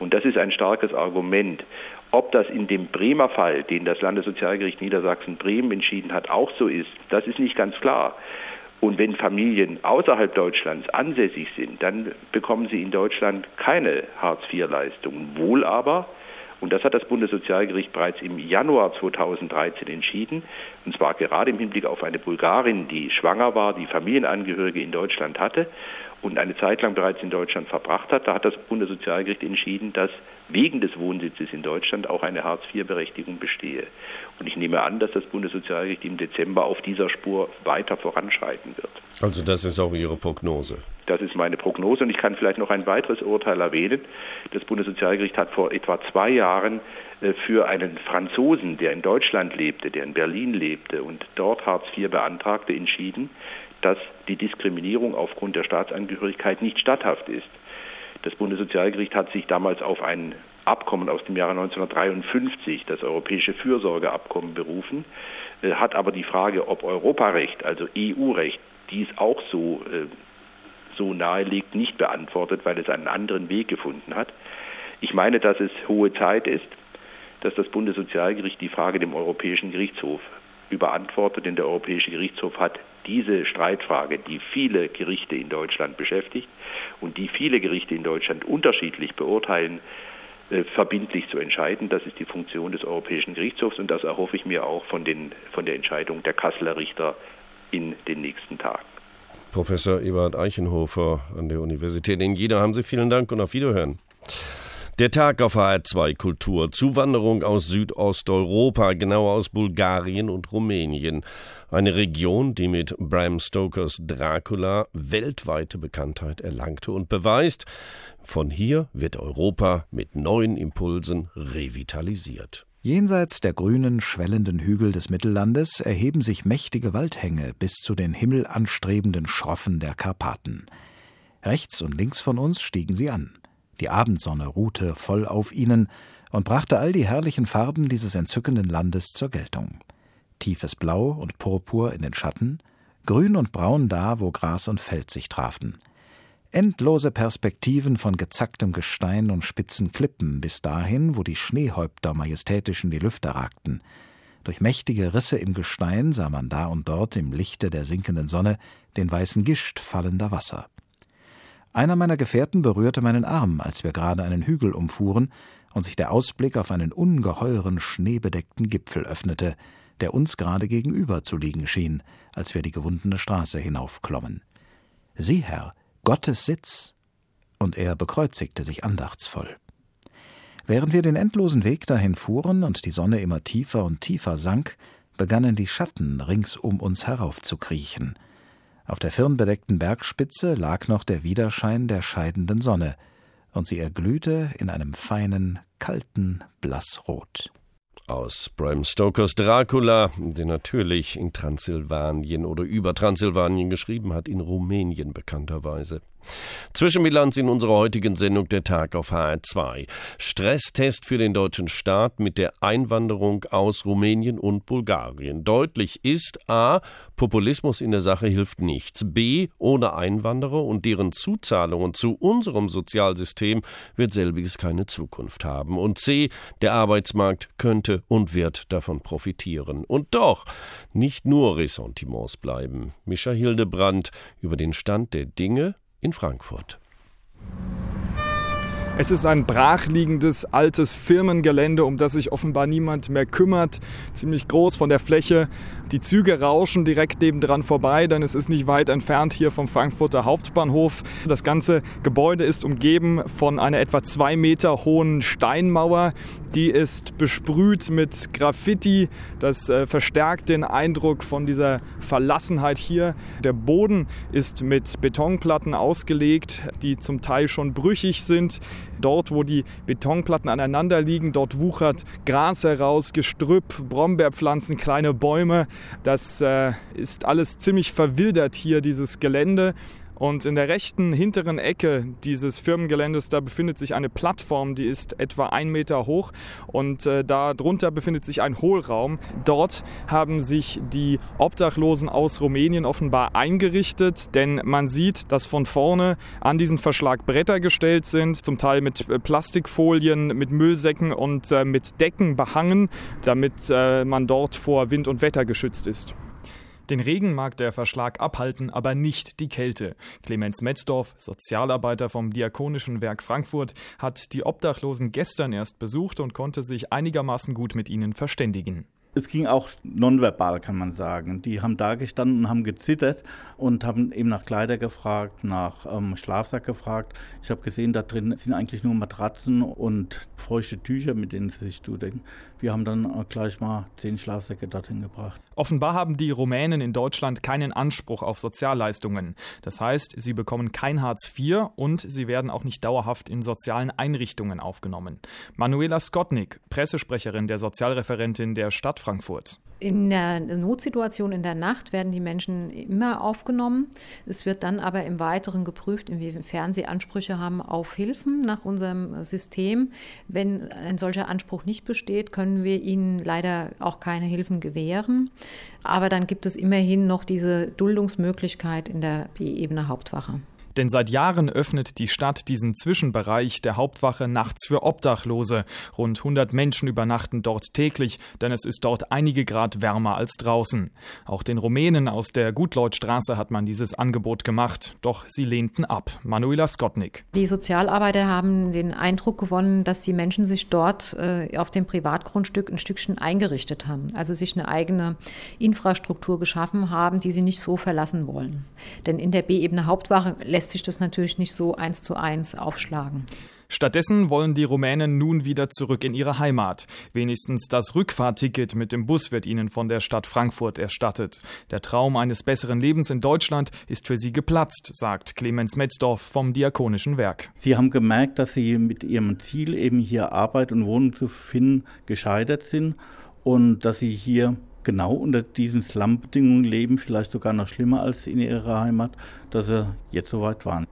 Und das ist ein starkes Argument. Ob das in dem Bremer Fall, den das Landessozialgericht Niedersachsen-Bremen entschieden hat, auch so ist, das ist nicht ganz klar. Und wenn Familien außerhalb Deutschlands ansässig sind, dann bekommen sie in Deutschland keine Hartz-IV-Leistungen. Wohl aber, und das hat das Bundessozialgericht bereits im Januar 2013 entschieden, und zwar gerade im Hinblick auf eine Bulgarin, die schwanger war, die Familienangehörige in Deutschland hatte und eine Zeit lang bereits in Deutschland verbracht hat, da hat das Bundessozialgericht entschieden, dass wegen des Wohnsitzes in Deutschland auch eine Hartz-IV-Berechtigung bestehe. Und ich nehme an, dass das Bundessozialgericht im Dezember auf dieser Spur weiter voranschreiten wird. Also das ist auch Ihre Prognose. Das ist meine Prognose und ich kann vielleicht noch ein weiteres Urteil erwähnen. Das Bundessozialgericht hat vor etwa zwei Jahren äh, für einen Franzosen, der in Deutschland lebte, der in Berlin lebte und dort Hartz IV beantragte, entschieden, dass die Diskriminierung aufgrund der Staatsangehörigkeit nicht statthaft ist. Das Bundessozialgericht hat sich damals auf ein Abkommen aus dem Jahre 1953, das Europäische Fürsorgeabkommen, berufen, äh, hat aber die Frage, ob Europarecht, also EU-Recht, dies auch so, äh, so nahelegt, nicht beantwortet, weil es einen anderen Weg gefunden hat. Ich meine, dass es hohe Zeit ist, dass das Bundessozialgericht die Frage dem Europäischen Gerichtshof überantwortet, denn der Europäische Gerichtshof hat diese Streitfrage, die viele Gerichte in Deutschland beschäftigt und die viele Gerichte in Deutschland unterschiedlich beurteilen, äh, verbindlich zu entscheiden. Das ist die Funktion des Europäischen Gerichtshofs und das erhoffe ich mir auch von, den, von der Entscheidung der Kasseler Richter in den nächsten Tagen. Professor Ebert Eichenhofer an der Universität in Jena, haben Sie vielen Dank und auf Wiederhören. Der Tag auf HR2 Kultur. Zuwanderung aus Südosteuropa, genauer aus Bulgarien und Rumänien. Eine Region, die mit Bram Stokers Dracula weltweite Bekanntheit erlangte und beweist, von hier wird Europa mit neuen Impulsen revitalisiert. Jenseits der grünen, schwellenden Hügel des Mittellandes erheben sich mächtige Waldhänge bis zu den himmelanstrebenden Schroffen der Karpaten. Rechts und links von uns stiegen sie an. Die Abendsonne ruhte voll auf ihnen und brachte all die herrlichen Farben dieses entzückenden Landes zur Geltung. Tiefes Blau und Purpur in den Schatten, Grün und Braun da, wo Gras und Feld sich trafen. Endlose Perspektiven von gezacktem Gestein und spitzen Klippen bis dahin, wo die Schneehäupter majestätisch in die Lüfte ragten. Durch mächtige Risse im Gestein sah man da und dort im Lichte der sinkenden Sonne den weißen Gischt fallender Wasser. Einer meiner Gefährten berührte meinen Arm, als wir gerade einen Hügel umfuhren und sich der Ausblick auf einen ungeheuren schneebedeckten Gipfel öffnete, der uns gerade gegenüber zu liegen schien, als wir die gewundene Straße hinaufklommen. Sieh, Herr, Gottes Sitz! Und er bekreuzigte sich andachtsvoll. Während wir den endlosen Weg dahin fuhren und die Sonne immer tiefer und tiefer sank, begannen die Schatten rings um uns heraufzukriechen. Auf der firnbedeckten Bergspitze lag noch der Widerschein der scheidenden Sonne, und sie erglühte in einem feinen, kalten Blassrot aus Bram Stokers Dracula, der natürlich in Transsilvanien oder über Transsilvanien geschrieben hat, in Rumänien bekannterweise. Zwischenbilanz in unserer heutigen Sendung Der Tag auf HR2. Stresstest für den deutschen Staat mit der Einwanderung aus Rumänien und Bulgarien. Deutlich ist A. Populismus in der Sache hilft nichts. B. Ohne Einwanderer und deren Zuzahlungen zu unserem Sozialsystem wird selbiges keine Zukunft haben. Und C. Der Arbeitsmarkt könnte und wird davon profitieren. Und doch nicht nur Ressentiments bleiben. Mischa Hildebrandt über den Stand der Dinge in Frankfurt. Es ist ein brachliegendes altes Firmengelände, um das sich offenbar niemand mehr kümmert. Ziemlich groß von der Fläche. Die Züge rauschen direkt nebendran vorbei, denn es ist nicht weit entfernt hier vom Frankfurter Hauptbahnhof. Das ganze Gebäude ist umgeben von einer etwa zwei Meter hohen Steinmauer. Die ist besprüht mit Graffiti. Das äh, verstärkt den Eindruck von dieser Verlassenheit hier. Der Boden ist mit Betonplatten ausgelegt, die zum Teil schon brüchig sind. Dort, wo die Betonplatten aneinander liegen, dort wuchert Gras heraus, Gestrüpp, Brombeerpflanzen, kleine Bäume. Das äh, ist alles ziemlich verwildert hier, dieses Gelände. Und in der rechten hinteren Ecke dieses Firmengeländes, da befindet sich eine Plattform, die ist etwa ein Meter hoch und äh, darunter befindet sich ein Hohlraum. Dort haben sich die Obdachlosen aus Rumänien offenbar eingerichtet, denn man sieht, dass von vorne an diesen Verschlag Bretter gestellt sind, zum Teil mit äh, Plastikfolien, mit Müllsäcken und äh, mit Decken behangen, damit äh, man dort vor Wind und Wetter geschützt ist. Den Regen mag der Verschlag abhalten, aber nicht die Kälte. Clemens Metzdorf, Sozialarbeiter vom Diakonischen Werk Frankfurt, hat die Obdachlosen gestern erst besucht und konnte sich einigermaßen gut mit ihnen verständigen es ging auch nonverbal, kann man sagen. Die haben da gestanden haben gezittert und haben eben nach Kleider gefragt, nach ähm, Schlafsack gefragt. Ich habe gesehen, da drin sind eigentlich nur Matratzen und feuchte Tücher, mit denen sie sich zudecken. Wir haben dann äh, gleich mal zehn Schlafsäcke dorthin gebracht. Offenbar haben die Rumänen in Deutschland keinen Anspruch auf Sozialleistungen. Das heißt, sie bekommen kein Hartz IV und sie werden auch nicht dauerhaft in sozialen Einrichtungen aufgenommen. Manuela Skotnik, Pressesprecherin der Sozialreferentin der Stadt Frankfurt. In der Notsituation in der Nacht werden die Menschen immer aufgenommen. Es wird dann aber im Weiteren geprüft, inwiefern sie Ansprüche haben auf Hilfen nach unserem System. Wenn ein solcher Anspruch nicht besteht, können wir ihnen leider auch keine Hilfen gewähren. Aber dann gibt es immerhin noch diese Duldungsmöglichkeit in der B-Ebene Hauptwache. Denn seit Jahren öffnet die Stadt diesen Zwischenbereich der Hauptwache nachts für Obdachlose. Rund 100 Menschen übernachten dort täglich, denn es ist dort einige Grad wärmer als draußen. Auch den Rumänen aus der Gutleutstraße hat man dieses Angebot gemacht, doch sie lehnten ab. Manuela Skotnik. Die Sozialarbeiter haben den Eindruck gewonnen, dass die Menschen sich dort äh, auf dem Privatgrundstück ein Stückchen eingerichtet haben, also sich eine eigene Infrastruktur geschaffen haben, die sie nicht so verlassen wollen. Denn in der B-Ebene Hauptwache lässt lässt sich das natürlich nicht so eins zu eins aufschlagen. Stattdessen wollen die Rumänen nun wieder zurück in ihre Heimat. Wenigstens das Rückfahrticket mit dem Bus wird ihnen von der Stadt Frankfurt erstattet. Der Traum eines besseren Lebens in Deutschland ist für sie geplatzt, sagt Clemens Metzdorf vom Diakonischen Werk. Sie haben gemerkt, dass sie mit ihrem Ziel, eben hier Arbeit und Wohnung zu finden, gescheitert sind und dass sie hier genau unter diesen Slum-Bedingungen leben, vielleicht sogar noch schlimmer als in ihrer Heimat, dass sie jetzt so weit waren.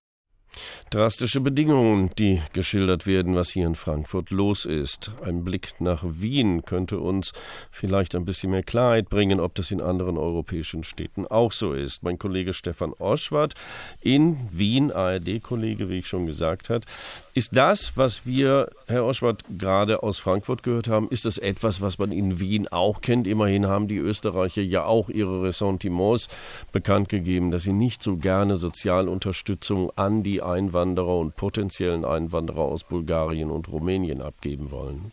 Drastische Bedingungen, die geschildert werden, was hier in Frankfurt los ist. Ein Blick nach Wien könnte uns vielleicht ein bisschen mehr Klarheit bringen, ob das in anderen europäischen Städten auch so ist. Mein Kollege Stefan Oschwart in Wien, ARD-Kollege, wie ich schon gesagt habe, ist das, was wir, Herr Oschwart, gerade aus Frankfurt gehört haben, ist das etwas, was man in Wien auch kennt? Immerhin haben die Österreicher ja auch ihre Ressentiments bekannt gegeben, dass sie nicht so gerne Sozialunterstützung an die Einwanderer und potenziellen Einwanderer aus Bulgarien und Rumänien abgeben wollen.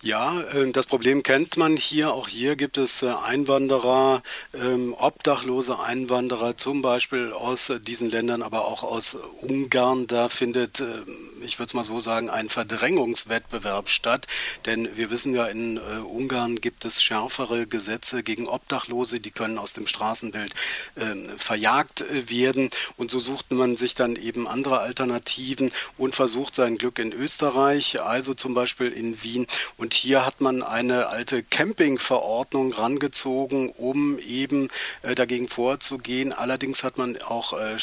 Ja, äh, das Problem kennt man hier. Auch hier gibt es äh, Einwanderer, ähm, obdachlose Einwanderer, zum Beispiel aus äh, diesen Ländern, aber auch aus Ungarn. Da findet, ich würde es mal so sagen, ein Verdrängungswettbewerb statt. Denn wir wissen ja, in Ungarn gibt es schärfere Gesetze gegen Obdachlose. Die können aus dem Straßenbild ähm, verjagt werden. Und so sucht man sich dann eben andere Alternativen und versucht sein Glück in Österreich, also zum Beispiel in Wien. Und hier hat man eine alte Campingverordnung rangezogen, um eben äh, dagegen vorzugehen. Allerdings hat man auch äh,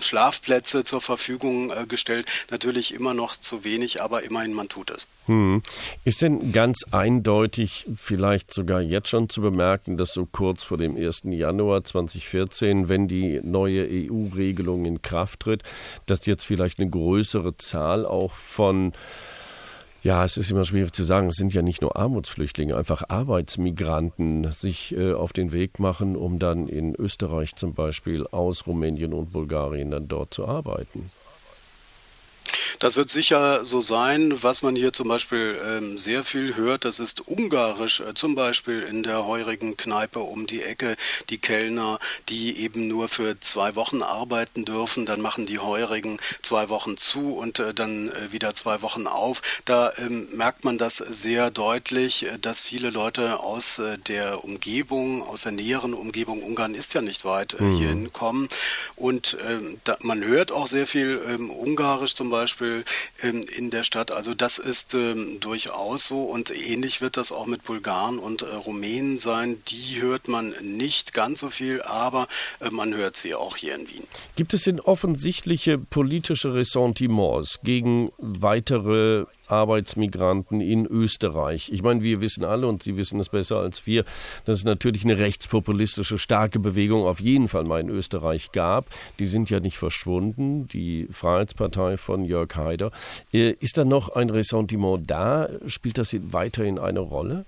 Schlafplätze zur Verfügung äh, gestellt. Natürlich immer noch zu wenig, aber immerhin man tut es. Hm. Ist denn ganz eindeutig, vielleicht sogar jetzt schon zu bemerken, dass so kurz vor dem 1. Januar 2014, wenn die neue EU-Regelung in Kraft tritt, dass jetzt vielleicht eine größere Zahl auch von ja, es ist immer schwierig zu sagen. Es sind ja nicht nur Armutsflüchtlinge, einfach Arbeitsmigranten sich äh, auf den Weg machen, um dann in Österreich zum Beispiel aus Rumänien und Bulgarien dann dort zu arbeiten. Das wird sicher so sein. Was man hier zum Beispiel ähm, sehr viel hört, das ist Ungarisch, äh, zum Beispiel in der heurigen Kneipe um die Ecke. Die Kellner, die eben nur für zwei Wochen arbeiten dürfen, dann machen die Heurigen zwei Wochen zu und äh, dann äh, wieder zwei Wochen auf. Da ähm, merkt man das sehr deutlich, äh, dass viele Leute aus äh, der Umgebung, aus der näheren Umgebung, Ungarn ist ja nicht weit, äh, mhm. hierhin kommen. Und ähm, da, man hört auch sehr viel ähm, Ungarisch zum Beispiel Beispiel ähm, in der Stadt. Also das ist ähm, durchaus so und ähnlich wird das auch mit Bulgaren und äh, Rumänen sein. Die hört man nicht ganz so viel, aber äh, man hört sie auch hier in Wien. Gibt es denn offensichtliche politische Ressentiments gegen weitere Arbeitsmigranten in Österreich. Ich meine, wir wissen alle und Sie wissen es besser als wir, dass es natürlich eine rechtspopulistische starke Bewegung auf jeden Fall mal in Österreich gab. Die sind ja nicht verschwunden, die Freiheitspartei von Jörg Haider. Äh, ist da noch ein Ressentiment da? Spielt das weiterhin eine Rolle?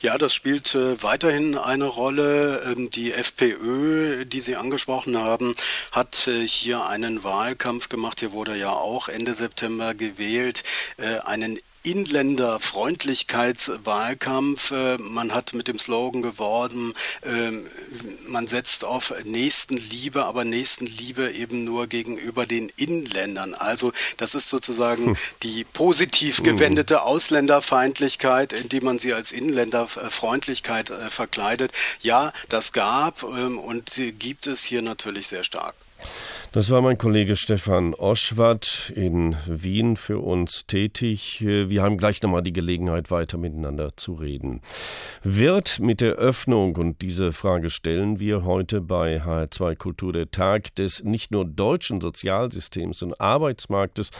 Ja, das spielt äh, weiterhin eine Rolle. Ähm, die FPÖ, die Sie angesprochen haben, hat äh, hier einen Wahlkampf gemacht. Hier wurde ja auch Ende September gewählt, äh, einen Inländerfreundlichkeitswahlkampf. Äh, man hat mit dem Slogan geworden, ähm, man setzt auf Nächstenliebe, aber Nächstenliebe eben nur gegenüber den Inländern. Also das ist sozusagen hm. die positiv hm. gewendete Ausländerfeindlichkeit, indem man sie als Inländerfreundlichkeit äh, verkleidet. Ja, das gab ähm, und gibt es hier natürlich sehr stark. Das war mein Kollege Stefan Oschwart in Wien für uns tätig. Wir haben gleich nochmal die Gelegenheit, weiter miteinander zu reden. Wird mit der Öffnung, und diese Frage stellen wir heute bei HR2 Kultur der Tag, des nicht nur deutschen Sozialsystems und Arbeitsmarktes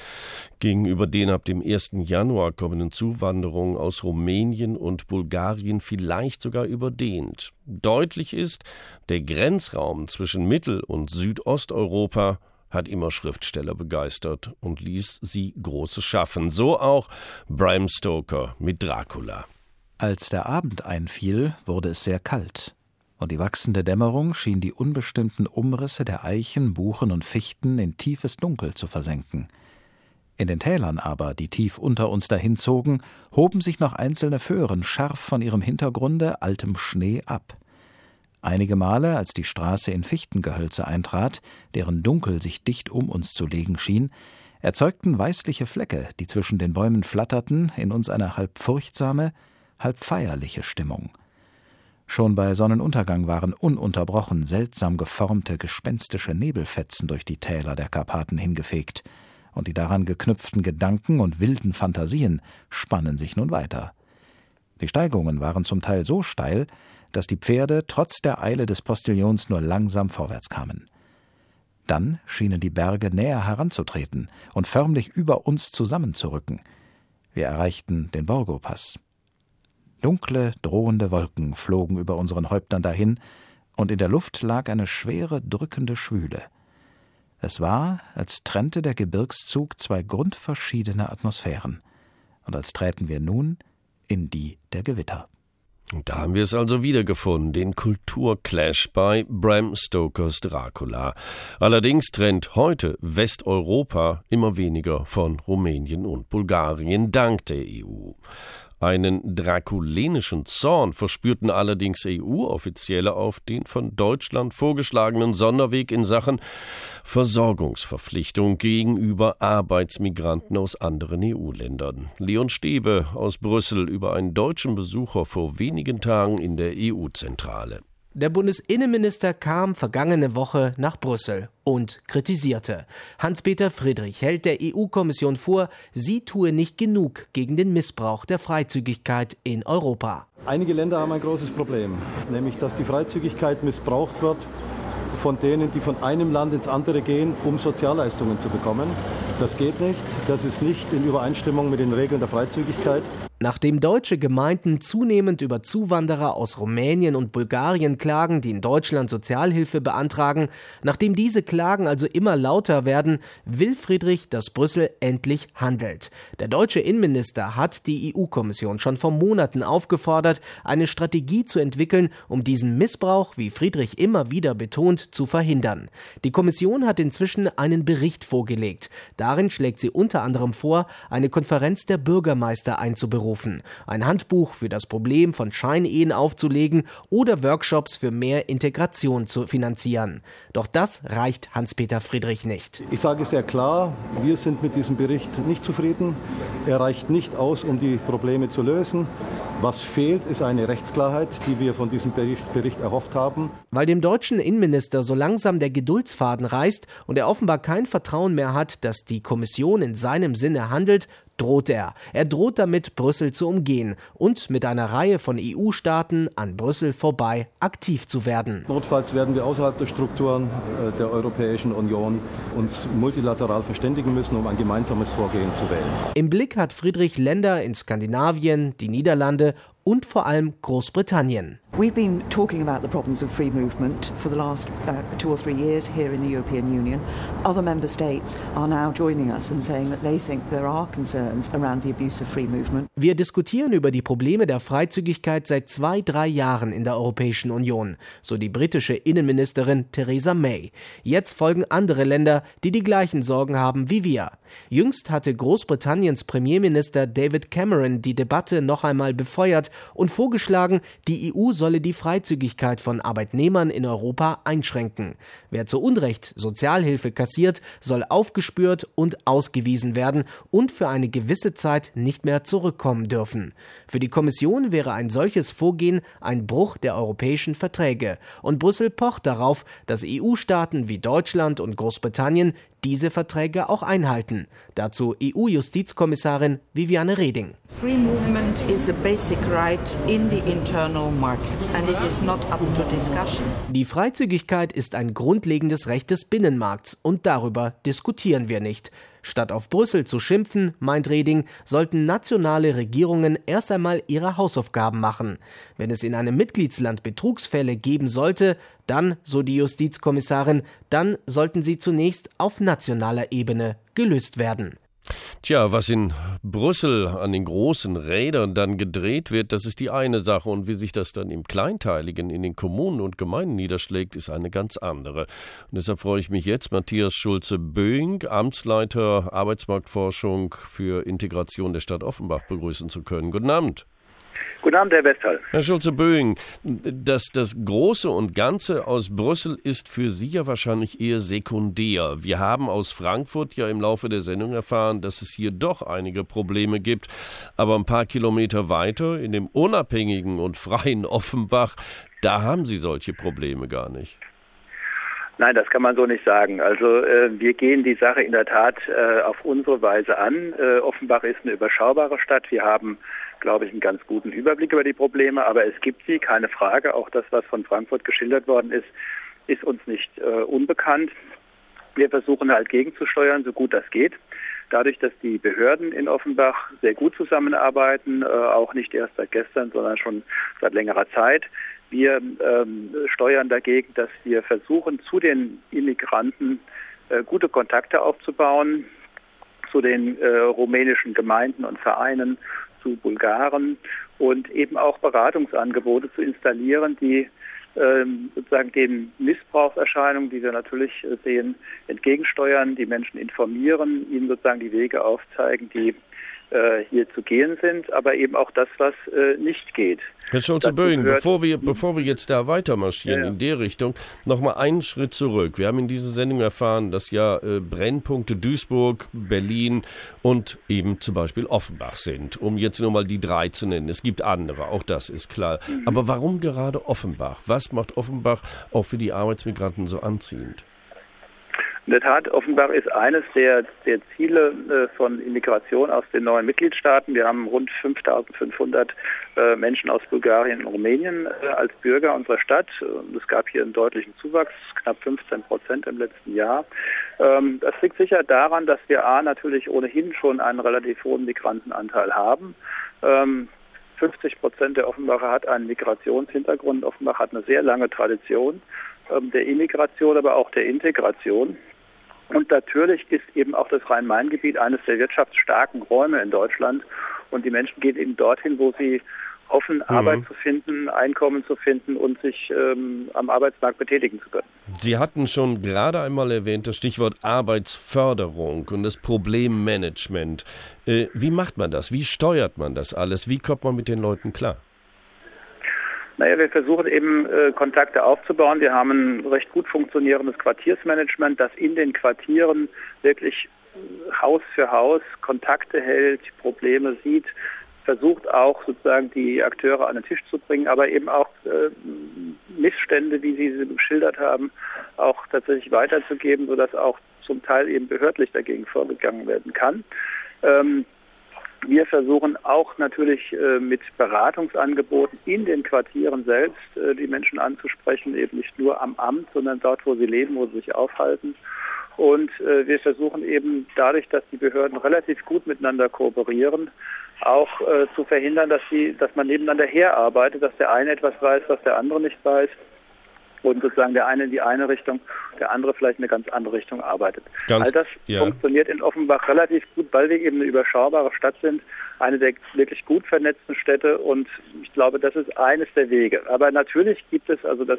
gegenüber den ab dem 1. Januar kommenden Zuwanderungen aus Rumänien und Bulgarien vielleicht sogar überdehnt. Deutlich ist, der Grenzraum zwischen Mittel- und Südosteuropa hat immer Schriftsteller begeistert und ließ sie Großes schaffen. So auch Bram Stoker mit Dracula. Als der Abend einfiel, wurde es sehr kalt, und die wachsende Dämmerung schien die unbestimmten Umrisse der Eichen, Buchen und Fichten in tiefes Dunkel zu versenken. In den Tälern aber, die tief unter uns dahinzogen, hoben sich noch einzelne Föhren scharf von ihrem Hintergrunde altem Schnee ab. Einige Male, als die Straße in Fichtengehölze eintrat, deren Dunkel sich dicht um uns zu legen schien, erzeugten weißliche Flecke, die zwischen den Bäumen flatterten, in uns eine halb furchtsame, halb feierliche Stimmung. Schon bei Sonnenuntergang waren ununterbrochen seltsam geformte, gespenstische Nebelfetzen durch die Täler der Karpaten hingefegt, und die daran geknüpften Gedanken und wilden Fantasien spannen sich nun weiter. Die Steigungen waren zum Teil so steil, dass die Pferde trotz der Eile des Postillons nur langsam vorwärts kamen. Dann schienen die Berge näher heranzutreten und förmlich über uns zusammenzurücken. Wir erreichten den Borgo-Pass. Dunkle, drohende Wolken flogen über unseren Häuptern dahin, und in der Luft lag eine schwere, drückende Schwüle. Es war, als trennte der Gebirgszug zwei grundverschiedene Atmosphären, und als träten wir nun in die der Gewitter. Da haben wir es also wiedergefunden, den Kulturclash bei Bram Stokers Dracula. Allerdings trennt heute Westeuropa immer weniger von Rumänien und Bulgarien dank der EU. Einen drakulenischen Zorn verspürten allerdings EU-Offizielle auf den von Deutschland vorgeschlagenen Sonderweg in Sachen Versorgungsverpflichtung gegenüber Arbeitsmigranten aus anderen EU-Ländern. Leon Stebe aus Brüssel über einen deutschen Besucher vor wenigen Tagen in der EU-Zentrale. Der Bundesinnenminister kam vergangene Woche nach Brüssel und kritisierte. Hans-Peter Friedrich hält der EU-Kommission vor, sie tue nicht genug gegen den Missbrauch der Freizügigkeit in Europa. Einige Länder haben ein großes Problem, nämlich dass die Freizügigkeit missbraucht wird von denen, die von einem Land ins andere gehen, um Sozialleistungen zu bekommen. Das geht nicht. Das ist nicht in Übereinstimmung mit den Regeln der Freizügigkeit. Nachdem deutsche Gemeinden zunehmend über Zuwanderer aus Rumänien und Bulgarien klagen, die in Deutschland Sozialhilfe beantragen, nachdem diese Klagen also immer lauter werden, will Friedrich, dass Brüssel endlich handelt. Der deutsche Innenminister hat die EU-Kommission schon vor Monaten aufgefordert, eine Strategie zu entwickeln, um diesen Missbrauch, wie Friedrich immer wieder betont, zu verhindern. Die Kommission hat inzwischen einen Bericht vorgelegt. Darin schlägt sie unter anderem vor, eine Konferenz der Bürgermeister einzuberufen aufrufen, ein Handbuch für das Problem von Scheinehen aufzulegen oder Workshops für mehr Integration zu finanzieren. Doch das reicht Hans-Peter Friedrich nicht. Ich sage sehr klar, wir sind mit diesem Bericht nicht zufrieden. Er reicht nicht aus, um die Probleme zu lösen. Was fehlt, ist eine Rechtsklarheit, die wir von diesem Bericht, Bericht, erhofft haben. Weil dem deutschen Innenminister so langsam der Geduldsfaden reißt und er offenbar kein Vertrauen mehr hat, dass die Kommission in seinem Sinne handelt, droht er. Er droht damit, Brüssel zu umgehen und mit einer Reihe von EU-Staaten an Brüssel vorbei aktiv zu werden. Notfalls werden wir außerhalb der Strukturen äh, der Europäischen Union uns multilateral verständigen müssen, um ein gemeinsames Vorgehen zu wählen. Im Blick hat Friedrich Länder in Skandinavien, die Niederlande und vor allem Großbritannien. We've been talking about the problems of free movement for the last uh, two or three years here in the European Union. Other member states are now joining us and saying that they think there are concerns around the abuse of free movement. Wir diskutieren über die Probleme der Freizügigkeit seit zwei, drei Jahren in der Europäischen Union, so die britische Innenministerin Theresa May. Jetzt folgen andere Länder, die die gleichen Sorgen haben wie wir. Jüngst hatte Großbritanniens Premierminister David Cameron die Debatte noch einmal befeuert und vorgeschlagen, die EU solle die Freizügigkeit von Arbeitnehmern in Europa einschränken. Wer zu Unrecht Sozialhilfe kassiert, soll aufgespürt und ausgewiesen werden und für eine gewisse Zeit nicht mehr zurückkommen dürfen. Für die Kommission wäre ein solches Vorgehen ein Bruch der europäischen Verträge, und Brüssel pocht darauf, dass EU-Staaten wie Deutschland und Großbritannien diese Verträge auch einhalten. Dazu EU-Justizkommissarin Viviane Reding. Free movement is a basic right in the internal market and it is not up to discussion. Die Freizügigkeit ist ein grundlegendes Recht des Binnenmarkts und darüber diskutieren wir nicht. Statt auf Brüssel zu schimpfen, meint Reding, sollten nationale Regierungen erst einmal ihre Hausaufgaben machen. Wenn es in einem Mitgliedsland Betrugsfälle geben sollte, dann, so die Justizkommissarin, dann sollten sie zunächst auf nationaler Ebene gelöst werden. Tja, was in Brüssel an den großen Rädern dann gedreht wird, das ist die eine Sache. Und wie sich das dann im Kleinteiligen in den Kommunen und Gemeinden niederschlägt, ist eine ganz andere. Und deshalb freue ich mich jetzt, Matthias Schulze-Böing, Amtsleiter Arbeitsmarktforschung für Integration der Stadt Offenbach, begrüßen zu können. Guten Abend. Guten Abend, Herr Westhall. Herr Schulze-Böing, das, das Große und Ganze aus Brüssel ist für Sie ja wahrscheinlich eher sekundär. Wir haben aus Frankfurt ja im Laufe der Sendung erfahren, dass es hier doch einige Probleme gibt. Aber ein paar Kilometer weiter, in dem unabhängigen und freien Offenbach, da haben Sie solche Probleme gar nicht. Nein, das kann man so nicht sagen. Also äh, wir gehen die Sache in der Tat äh, auf unsere Weise an. Äh, Offenbach ist eine überschaubare Stadt. Wir haben glaube ich, einen ganz guten Überblick über die Probleme, aber es gibt sie, keine Frage. Auch das, was von Frankfurt geschildert worden ist, ist uns nicht äh, unbekannt. Wir versuchen halt gegenzusteuern, so gut das geht. Dadurch, dass die Behörden in Offenbach sehr gut zusammenarbeiten, äh, auch nicht erst seit gestern, sondern schon seit längerer Zeit. Wir ähm, steuern dagegen, dass wir versuchen, zu den Immigranten äh, gute Kontakte aufzubauen, zu den äh, rumänischen Gemeinden und Vereinen, zu Bulgaren und eben auch Beratungsangebote zu installieren, die ähm, sozusagen den Missbrauchserscheinungen, die wir natürlich sehen, entgegensteuern, die Menschen informieren, ihnen sozusagen die Wege aufzeigen, die hier zu gehen sind, aber eben auch das, was äh, nicht geht. Herr Scholze-Böing, bevor wir, bevor wir jetzt da weiter marschieren ja, ja. in der Richtung, noch mal einen Schritt zurück. Wir haben in dieser Sendung erfahren, dass ja äh, Brennpunkte Duisburg, Berlin und eben zum Beispiel Offenbach sind, um jetzt nur mal die drei zu nennen. Es gibt andere, auch das ist klar. Mhm. Aber warum gerade Offenbach? Was macht Offenbach auch für die Arbeitsmigranten so anziehend? In der Tat, Offenbach ist eines der, der Ziele äh, von Immigration aus den neuen Mitgliedstaaten. Wir haben rund 5500 äh, Menschen aus Bulgarien und Rumänien äh, als Bürger unserer Stadt. Es gab hier einen deutlichen Zuwachs, knapp 15 Prozent im letzten Jahr. Ähm, das liegt sicher daran, dass wir A natürlich ohnehin schon einen relativ hohen Migrantenanteil haben. 50 ähm, Prozent der Offenbacher hat einen Migrationshintergrund. Offenbach hat eine sehr lange Tradition ähm, der Immigration, aber auch der Integration. Und natürlich ist eben auch das Rhein-Main-Gebiet eines der wirtschaftsstarken Räume in Deutschland. Und die Menschen gehen eben dorthin, wo sie hoffen, mhm. Arbeit zu finden, Einkommen zu finden und sich ähm, am Arbeitsmarkt betätigen zu können. Sie hatten schon gerade einmal erwähnt das Stichwort Arbeitsförderung und das Problemmanagement. Äh, wie macht man das? Wie steuert man das alles? Wie kommt man mit den Leuten klar? Naja, wir versuchen eben äh, Kontakte aufzubauen. Wir haben ein recht gut funktionierendes Quartiersmanagement, das in den Quartieren wirklich Haus für Haus Kontakte hält, Probleme sieht, versucht auch sozusagen die Akteure an den Tisch zu bringen, aber eben auch äh, Missstände, wie Sie sie geschildert haben, auch tatsächlich weiterzugeben, sodass auch zum Teil eben behördlich dagegen vorgegangen werden kann. Ähm, wir versuchen auch natürlich äh, mit Beratungsangeboten in den Quartieren selbst äh, die Menschen anzusprechen, eben nicht nur am Amt, sondern dort, wo sie leben, wo sie sich aufhalten. Und äh, wir versuchen eben dadurch, dass die Behörden relativ gut miteinander kooperieren, auch zu verhindern, dass sie, dass man nebeneinander herarbeitet, dass der eine etwas weiß, was der andere nicht weiß und sozusagen der eine in die eine Richtung, der andere vielleicht in eine ganz andere Richtung arbeitet. Ganz, All das ja. funktioniert in Offenbach relativ gut, weil wir eben eine überschaubare Stadt sind, eine der wirklich gut vernetzten Städte und ich glaube, das ist eines der Wege. Aber natürlich gibt es, also das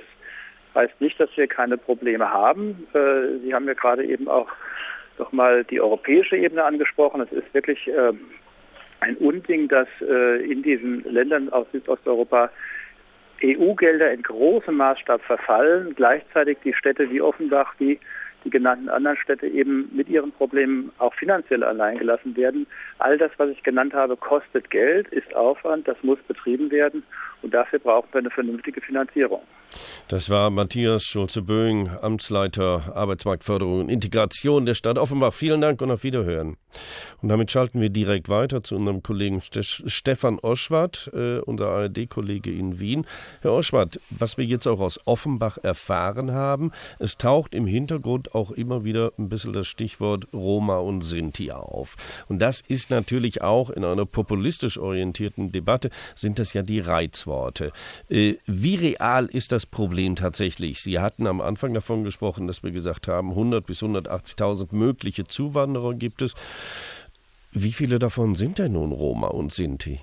heißt nicht, dass wir keine Probleme haben. Äh, Sie haben ja gerade eben auch doch mal die europäische Ebene angesprochen. Es ist wirklich äh, ein Unding, dass äh, in diesen Ländern aus Südosteuropa EU-Gelder in großem Maßstab verfallen, gleichzeitig die Städte wie Offenbach, wie die genannten anderen Städte eben mit ihren Problemen auch finanziell alleingelassen werden. All das, was ich genannt habe, kostet Geld, ist Aufwand, das muss betrieben werden und dafür brauchen wir eine vernünftige Finanzierung. Das war Matthias Schulze-Böing, Amtsleiter Arbeitsmarktförderung und Integration der Stadt Offenbach. Vielen Dank und auf Wiederhören. Und damit schalten wir direkt weiter zu unserem Kollegen Stefan Oschwart, äh, unser ARD-Kollege in Wien. Herr Oschwart, was wir jetzt auch aus Offenbach erfahren haben, es taucht im Hintergrund auch immer wieder ein bisschen das Stichwort Roma und Sinti auf. Und das ist natürlich auch in einer populistisch orientierten Debatte, sind das ja die Reizworte. Äh, wie real ist das Problem tatsächlich? Sie hatten am Anfang davon gesprochen, dass wir gesagt haben, 100 bis 180.000 mögliche Zuwanderer gibt es. Wie viele davon sind denn nun Roma und Sinti?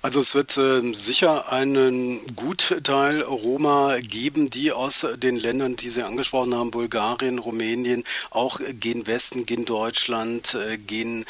Also es wird äh, sicher einen Gutteil Roma geben, die aus den Ländern, die Sie angesprochen haben, Bulgarien, Rumänien, auch gen Westen, gen Deutschland, äh, gen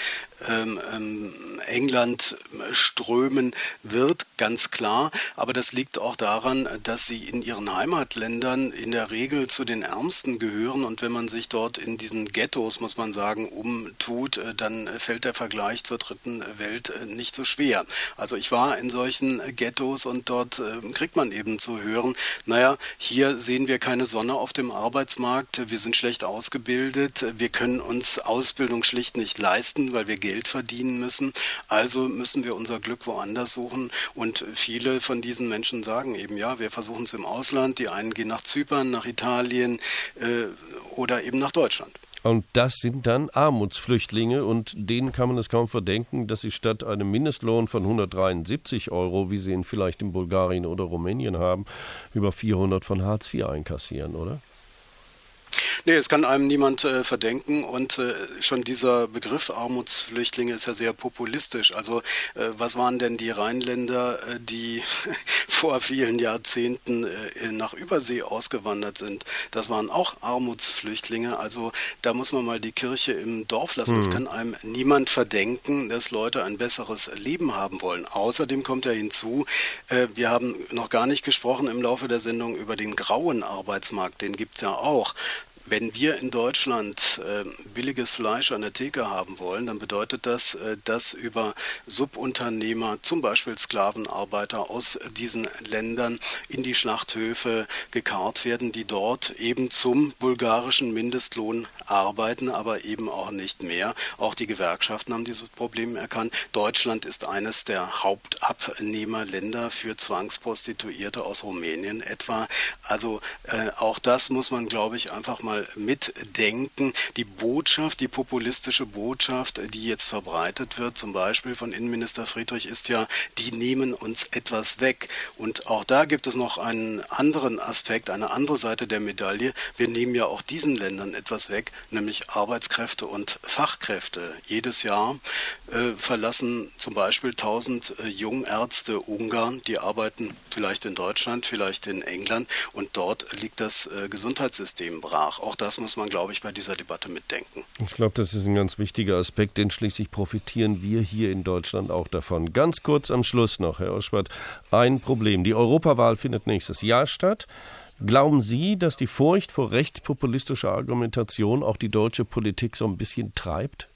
England strömen wird, ganz klar. Aber das liegt auch daran, dass sie in ihren Heimatländern in der Regel zu den Ärmsten gehören. Und wenn man sich dort in diesen Ghettos, muss man sagen, umtut, äh, dann fällt der Vergleich zur dritten Welt äh, nicht so schwer. Also ich war in solchen Ghettos und dort äh, kriegt man eben zu hören, naja, hier sehen wir keine Sonne auf dem Arbeitsmarkt, wir sind schlecht ausgebildet, wir können uns Ausbildung schlicht nicht leisten, weil wir Geld verdienen müssen. Also müssen wir unser Glück woanders suchen. Und viele von diesen Menschen sagen eben, ja, wir versuchen es im Ausland. Die einen gehen nach Zypern, nach Italien äh, oder eben nach Deutschland. Und das sind dann Armutsflüchtlinge und denen kann man es kaum verdenken, dass sie statt einem Mindestlohn von 173 Euro, wie sie ihn vielleicht in Bulgarien oder Rumänien haben, über 400 von Hartz IV einkassieren, oder? Nee, es kann einem niemand äh, verdenken und äh, schon dieser Begriff Armutsflüchtlinge ist ja sehr populistisch. Also äh, was waren denn die Rheinländer, äh, die <laughs> vor vielen Jahrzehnten äh, nach Übersee ausgewandert sind? Das waren auch Armutsflüchtlinge. Also da muss man mal die Kirche im Dorf lassen. Mhm. Das kann einem niemand verdenken, dass Leute ein besseres Leben haben wollen. Außerdem kommt ja hinzu, äh, wir haben noch gar nicht gesprochen im Laufe der Sendung über den grauen Arbeitsmarkt. Den gibt es ja auch. Wenn wir in Deutschland äh, billiges Fleisch an der Theke haben wollen, dann bedeutet das, äh, dass über Subunternehmer, zum Beispiel Sklavenarbeiter aus diesen Ländern in die Schlachthöfe gekarrt werden, die dort eben zum bulgarischen Mindestlohn arbeiten, aber eben auch nicht mehr. Auch die Gewerkschaften haben dieses Problem erkannt. Deutschland ist eines der Hauptabnehmerländer für Zwangsprostituierte aus Rumänien etwa. Also äh, auch das muss man, glaube ich, einfach mal mal mitdenken. Die Botschaft, die populistische Botschaft, die jetzt verbreitet wird, zum Beispiel von Innenminister Friedrich, ist ja, die nehmen uns etwas weg. Und auch da gibt es noch einen anderen Aspekt, eine andere Seite der Medaille. Wir nehmen ja auch diesen Ländern etwas weg, nämlich Arbeitskräfte und Fachkräfte. Jedes Jahr äh, verlassen zum Beispiel 1000 äh, Jungärzte Ungarn, die arbeiten vielleicht in Deutschland, vielleicht in England und dort liegt das äh, Gesundheitssystem brach. Auch das muss man, glaube ich, bei dieser Debatte mitdenken. Ich glaube, das ist ein ganz wichtiger Aspekt, denn schließlich profitieren wir hier in Deutschland auch davon. Ganz kurz am Schluss noch, Herr Oschwart, ein Problem. Die Europawahl findet nächstes Jahr statt. Glauben Sie, dass die Furcht vor rechtspopulistischer Argumentation auch die deutsche Politik so ein bisschen treibt?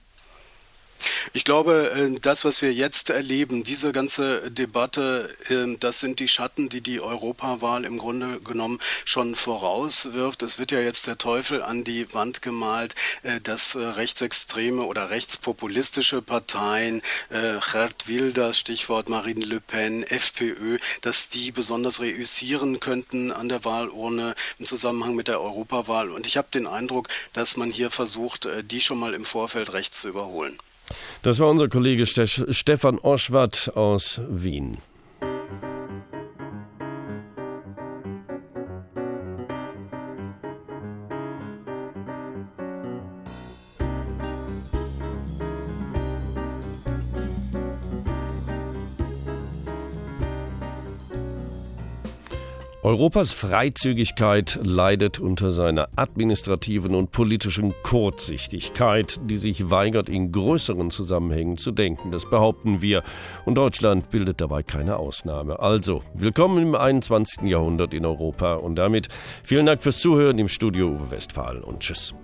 Ich glaube, äh, das, was wir jetzt erleben, diese ganze Debatte, ähm, das sind die Schatten, die die Europawahl im Grunde genommen schon vorauswirft. Es wird ja jetzt der Teufel an die Wand gemalt, äh, dass äh, rechtsextreme oder rechtspopulistische Parteien, Gerd Wilders, Stichwort Marine Le Pen, FPÖ, dass die besonders reüssieren könnten an der Wahlurne im Zusammenhang mit der Europawahl. Und ich habe den Eindruck, dass man hier versucht, die schon mal im Vorfeld rechts zu überholen. Das war unser Kollege Stefan Oschwart aus Wien. Europas Freizügigkeit leidet unter seiner administrativen und politischen Kurzsichtigkeit, die sich weigert, in größeren Zusammenhängen zu denken. Das behaupten wir. Und Deutschland bildet dabei keine Ausnahme. Also, willkommen im 21. Jahrhundert in Europa. Und damit vielen Dank fürs Zuhören im Studio Uwe Westphal und Tschüss.